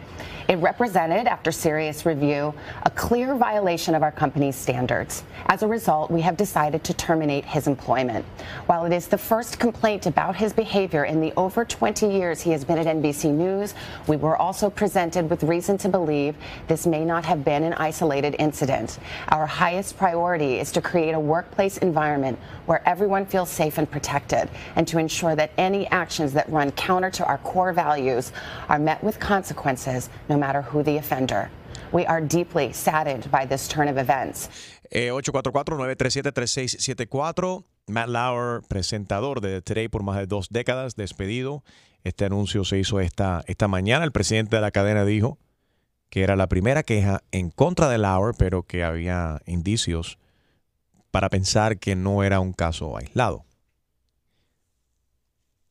It represented, after serious review, a clear violation of our company's standards. As a result, we have decided to terminate his employment. While it is the first complaint about his behavior in the over 20 years he has been at NBC News, we were also presented with reason to believe this may not have been an isolated incident. Our highest priority is to create a workplace environment where everyone feels safe and protected, and to ensure that any actions that run counter to our core values are met with consequences, no matter who the offender. We are deeply saddened by this turn of events. Eh, 844-937-3674. Matt Lauer, presentador de Today por más de dos décadas, despedido. Este anuncio se hizo esta, esta mañana. El presidente de la cadena dijo que era la primera queja en contra de Lauer, pero que había indicios para pensar que no era un caso aislado.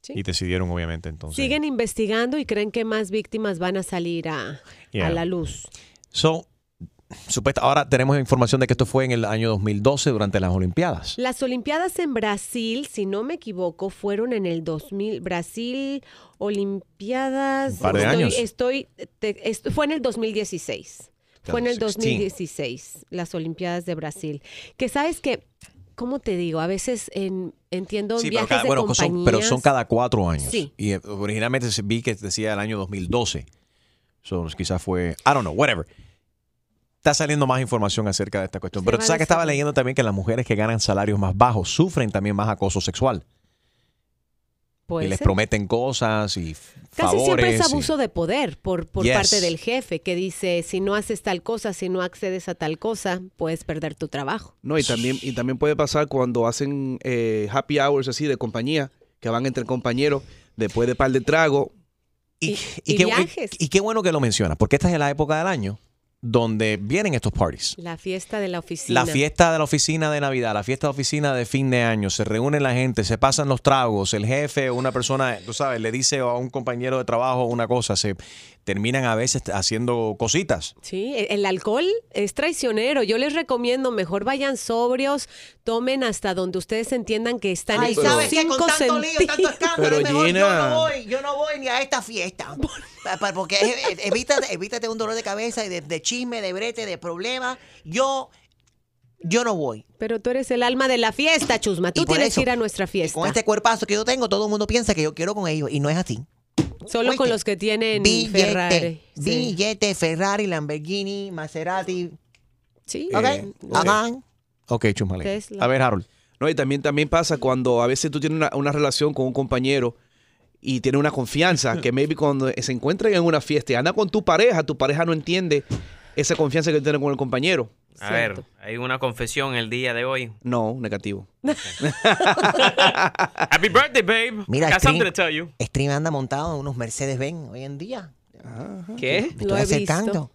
Sí. Y decidieron, obviamente, entonces. Siguen investigando y creen que más víctimas van a salir a, Yeah. a la luz. So, supuesta, ahora tenemos información de que esto fue en el año 2012 durante las Olimpiadas. Las Olimpiadas en Brasil, si no me equivoco, fueron en el 2000. Brasil, Olimpiadas. Un par de estoy, años. estoy- te- est- fue en el 2016. Fue en el 2016. 2016, las Olimpiadas de Brasil. Que sabes que, ¿cómo te digo? A veces en, entiendo en Sí, pero, viajes cada- de bueno, compañías. son, pero son cada cuatro años. Sí. Y eh, originalmente vi que decía el año 2012. So, quizás fue, I don't know, whatever. Está saliendo más información acerca de esta cuestión. Se pero tú sabes que estaba leyendo también que las mujeres que ganan salarios más bajos sufren también más acoso sexual. Puede y les ser. prometen cosas y Casi favores. siempre es y- abuso de poder por, por Yes. parte del jefe que dice, si no haces tal cosa, si no accedes a tal cosa, puedes perder tu trabajo. No, y también, y también puede pasar cuando hacen eh, happy hours así de compañía, que van entre compañeros, después de par de trago. Y, y qué, viajes. y qué bueno que lo mencionas, porque esta es la época del año donde vienen estos parties. La fiesta de la oficina. La fiesta de la oficina de Navidad, la fiesta de oficina de fin de año, se reúne la gente, se pasan los tragos, el jefe o una persona, tú sabes, le dice a un compañero de trabajo una cosa, se terminan a veces haciendo cositas. Sí, e- el alcohol es traicionero. Yo les recomiendo, mejor vayan sobrios, tomen hasta donde ustedes entiendan que están Ay, en ¿sabes qué? Con tanto lío, tanto escándalo, Pero, mejor yo Gina. no voy, yo no voy ni a esta fiesta. Porque evítate, evítate un dolor de cabeza y de, de chisme, de brete, de problemas. Yo, yo no voy. Pero tú eres el alma de la fiesta, Chusma. Tú tienes eso, que ir a nuestra fiesta. Con este cuerpazo que yo tengo, todo el mundo piensa que yo quiero con ellos y no es así. Solo con los que tienen Billete, Ferrari. Sí. billete, Ferrari, Lamborghini, Maserati. Sí. Ok, Eh, ajá. Ok, chumale. Tesla. A ver, Harold. No, y también, también pasa cuando a veces tú tienes una, una relación con un compañero y tienes una confianza que maybe cuando se encuentran en una fiesta y anda con tu pareja, tu pareja no entiende esa confianza que tiene con el compañero. A ver, hay una confesión el día de hoy. No, negativo. Happy birthday, babe. Mira, got something Stream, to tell you. Stream anda montado en unos Mercedes-Benz hoy en día. ¿Qué? Me estoy acercando.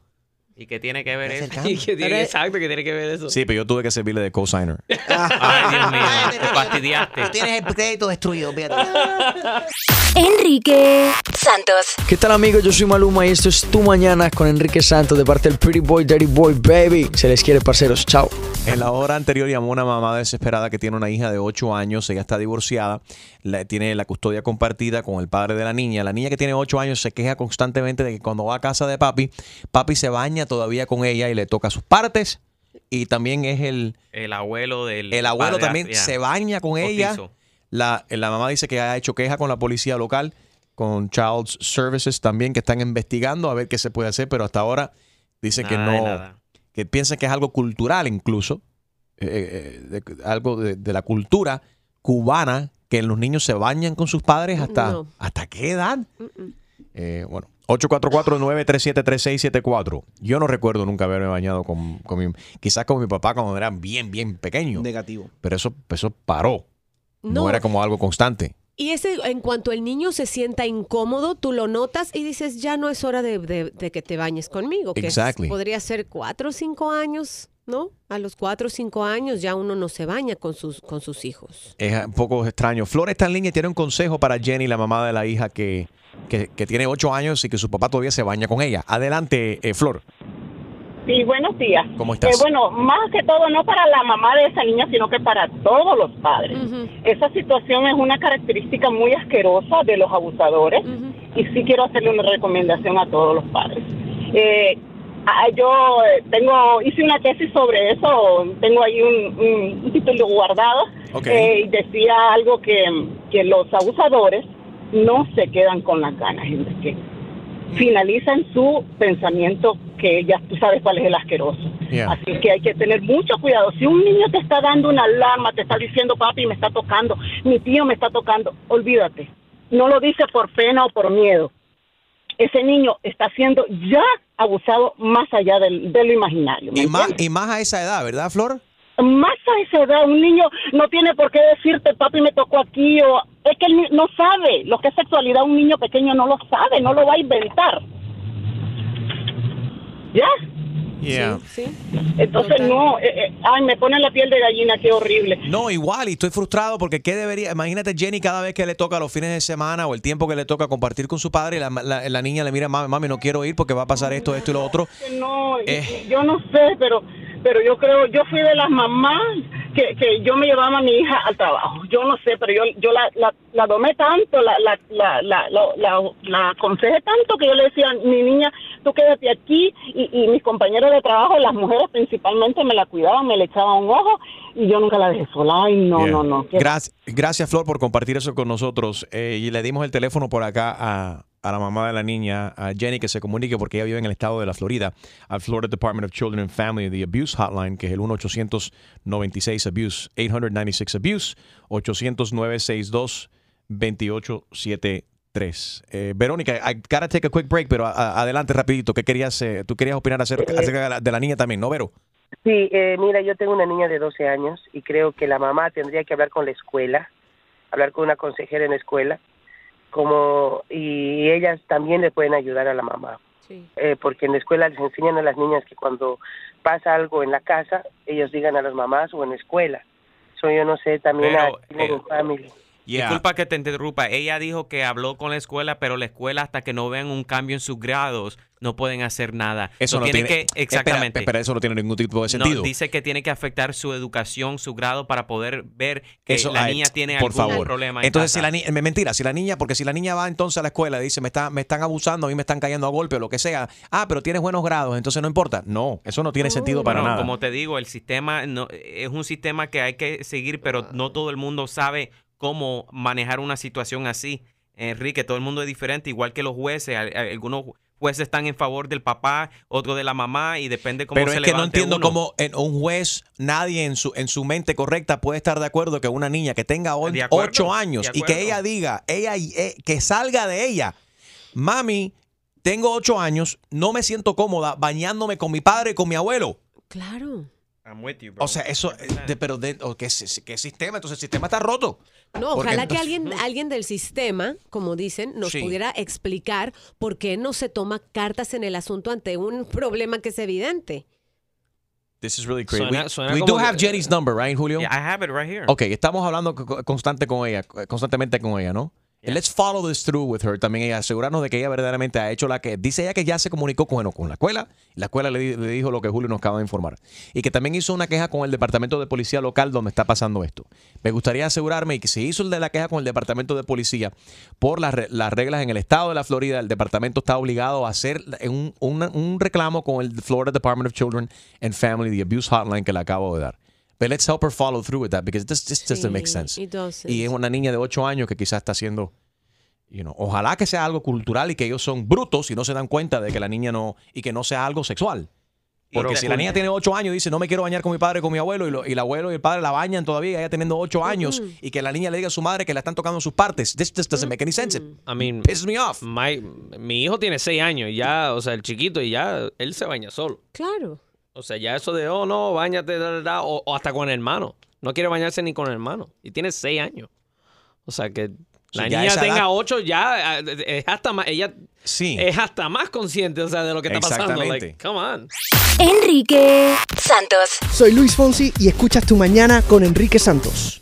¿Y qué tiene que ver eso? ¿Y qué tiene, exacto, ¿qué tiene que ver eso? Sí, pero yo tuve que servirle de cosigner. Ay, Dios mío, te fastidiaste. Tú tienes el crédito destruido, fíjate. Enrique Santos. ¿Qué tal amigos? Yo soy Maluma y esto es Tu Mañana con Enrique Santos de parte del Pretty Boy, Dirty Boy, Baby. Se les quiere, parceros. Chao. En la hora anterior llamó una mamá desesperada que tiene una hija de 8 años, ella está divorciada, la- tiene la custodia compartida con el padre de la niña. La niña que tiene 8 años se queja constantemente de que cuando va a casa de papi, papi se baña todavía con ella y le toca sus partes y también es el, El abuelo del. el abuelo padre, también ya, se baña con ella. La, la mamá dice que ha hecho queja con la policía local, con Child Services también, que están investigando a ver qué se puede hacer, pero hasta ahora dice que Nada no, nada. que piensa que es algo cultural incluso, eh, eh, de- algo de, de la cultura cubana, que los niños se bañan con sus padres hasta, No. ¿hasta qué edad? Eh, bueno, 844-937-3674. Yo no recuerdo nunca haberme bañado con, con mi... Quizás con mi papá cuando era bien, bien pequeño. Negativo. Pero eso, eso paró. No. No. era como algo constante. Y ese, en cuanto el niño se sienta incómodo, tú lo notas y dices, ya no es hora de, de- de que te bañes conmigo. Que Exactly. podría ser cuatro o cinco años, ¿no? A los cuatro o cinco años ya uno no se baña con sus, con sus hijos. Es un poco extraño. Flor está en línea y tiene un consejo para Jenny, la mamá de la hija que, que, que tiene ocho años y que su papá todavía se baña con ella. Adelante, eh, Flor. Sí, buenos días. ¿Cómo estás? Eh, bueno, más que todo, no para la mamá de esa niña, sino que para todos los padres. Esa situación es una característica muy asquerosa de los abusadores y sí quiero hacerle una recomendación a todos los padres. Eh, ah, yo eh, tengo hice una tesis sobre eso, tengo ahí un, un- un título guardado eh, y decía algo que, que los abusadores no se quedan con las ganas, Enrique finalizan su pensamiento que ya tú sabes cuál es el asqueroso. Yeah. Así que hay que tener mucho cuidado. Si un niño te está dando una alarma, te está diciendo, papi, me está tocando, mi tío me está tocando, olvídate. No lo dice por pena o por miedo. Ese niño está siendo ya abusado más allá del, de lo imaginario. ¿me Y más, y más a esa edad, ¿verdad, Flor? más a esa edad, un niño no tiene por qué decirte, papi, me tocó aquí, o es que él no sabe lo que es sexualidad, un niño pequeño no lo sabe, no lo va a inventar. ¿Ya? Yeah. Entonces, no, eh, eh, ay, me pone la piel de gallina, qué horrible. No, igual, y estoy frustrado porque ¿qué debería? Imagínate Jenny cada vez que le toca los fines de semana o el tiempo que le toca compartir con su padre y la, la- la niña le mira, mami, mami, no quiero ir porque va a pasar esto, esto y lo otro. No, Eh. yo no sé, pero pero yo creo, yo fui de las mamás que, que yo me llevaba a mi hija al trabajo. Yo no sé, pero yo yo la, la, la domé tanto, la la, la, la, la, la- aconsejé tanto que yo le decía, mi niña, tú quédate aquí. Y, y mis compañeros de trabajo, las mujeres principalmente, me la cuidaban, me le echaban un ojo y yo nunca la dejé sola. Ay, no, no, no. Gracias, gracias, Flor, por compartir eso con nosotros. Eh, y le dimos el teléfono por acá a, a la mamá de la niña, a Jenny, que se comunique porque ella vive en el estado de la Florida, al Florida Department of Children and Family, the Abuse Hotline, que es el 1-896-ABUSE, 896-ABUSE, 800-962-2873. Eh, Verónica, I gotta take a quick break, pero a- a- adelante rapidito. ¿Qué querías, eh, tú querías opinar acerca, acerca de, la, de la niña también, ¿no, Vero? Sí, eh, mira, yo tengo una niña de 12 años y creo que la mamá tendría que hablar con la escuela, hablar con una consejera en la escuela, como y ellas también le pueden ayudar a la mamá, Eh, porque en la escuela les enseñan a las niñas que cuando pasa algo en la casa, ellos digan a las mamás o en la escuela. So, yo no sé, también Pero, a Children and Family. Disculpa que te interrumpa. Ella dijo que habló con la escuela, pero la escuela hasta que no vean un cambio en sus grados no pueden hacer nada. Eso So, no tiene tiene, que exactamente. Pero eso no tiene ningún tipo de No, sentido. dice que tiene que afectar su educación, su grado para poder ver que Eso, la niña tiene por algún favor. problema. en Entonces, si la niña, mentira, si la niña, porque si la niña va entonces a la escuela y dice, me, está, me están abusando, a mí me están cayendo a golpe o lo que sea, ah, pero tienes buenos grados, entonces no importa. No, eso no tiene sentido para Bueno, nada. Como te digo, el sistema no, es un sistema que hay que seguir, pero no todo el mundo sabe cómo manejar una situación así. Enrique, todo el mundo es diferente, igual que los jueces. Al- al- Algunos jueces están en favor del papá, otros de la mamá, y depende cómo Pero se es que no entiendo uno. cómo en un juez, nadie en su, en su mente correcta puede estar de acuerdo que una niña que tenga acuerdo, ocho años de y que ella diga, ella eh, que salga de ella, mami, tengo ocho años, no me siento cómoda bañándome con mi padre y con mi abuelo. Claro. I'm with you, bro. O sea, eso, de- pero de, o ¿qué, si- qué sistema? Entonces el sistema está roto. No, ojalá que alguien, alguien del sistema, como dicen, nos Sí. pudiera explicar por qué no se toma cartas en el asunto ante un problema que es evidente. This is really crazy. Suena- we suena we como do have Jenny's number, right, Julio? Yeah, I have it right here. Ok, estamos hablando co- constante con ella, constantemente con ella, ¿no? Let's follow this through with her. También ella, asegurarnos de que ella verdaderamente ha hecho la que dice ella que ya se comunicó con, bueno, con la escuela. y La escuela le, di- le dijo lo que Julio nos acaba de informar. Y que también hizo una queja con el departamento de policía local donde está pasando esto. Me gustaría asegurarme y que si hizo el de la queja con el departamento de policía por las, las reglas en el estado de la Florida, el departamento está obligado a hacer un, un- un reclamo con el Florida Department of Children and Family, the Abuse Hotline que le acabo de dar. But let's help her follow through with that because this just doesn't make sense. it doesn't. Y es una niña de 8 años que quizás está haciendo, you know, ojalá que sea algo cultural y que ellos son brutos y no se dan cuenta de que la niña no, y que no sea algo sexual. Porque Pero si la niña tiene 8 años y dice, no me quiero bañar con mi padre, con mi abuelo, y, lo- y el abuelo y el padre la bañan todavía, ella teniendo 8 años, y que la niña le diga a su madre que la están tocando sus partes, this just doesn't make any sense. I mean, pisses me off. My- mi hijo tiene seis años y ya, o sea, el chiquito y ya él se baña solo. Claro. O sea, ya eso de, oh, no, bañate, da, da, da, o, o hasta con el hermano. No quiere bañarse ni con el hermano. Y tiene seis años. O sea, que la niña tenga edad- ocho ya es hasta más, ella Sí. es hasta más consciente, o sea, de lo que está pasando. Like, come on. Enrique Santos. Soy Luis Fonsi y escuchas Tu Mañana con Enrique Santos.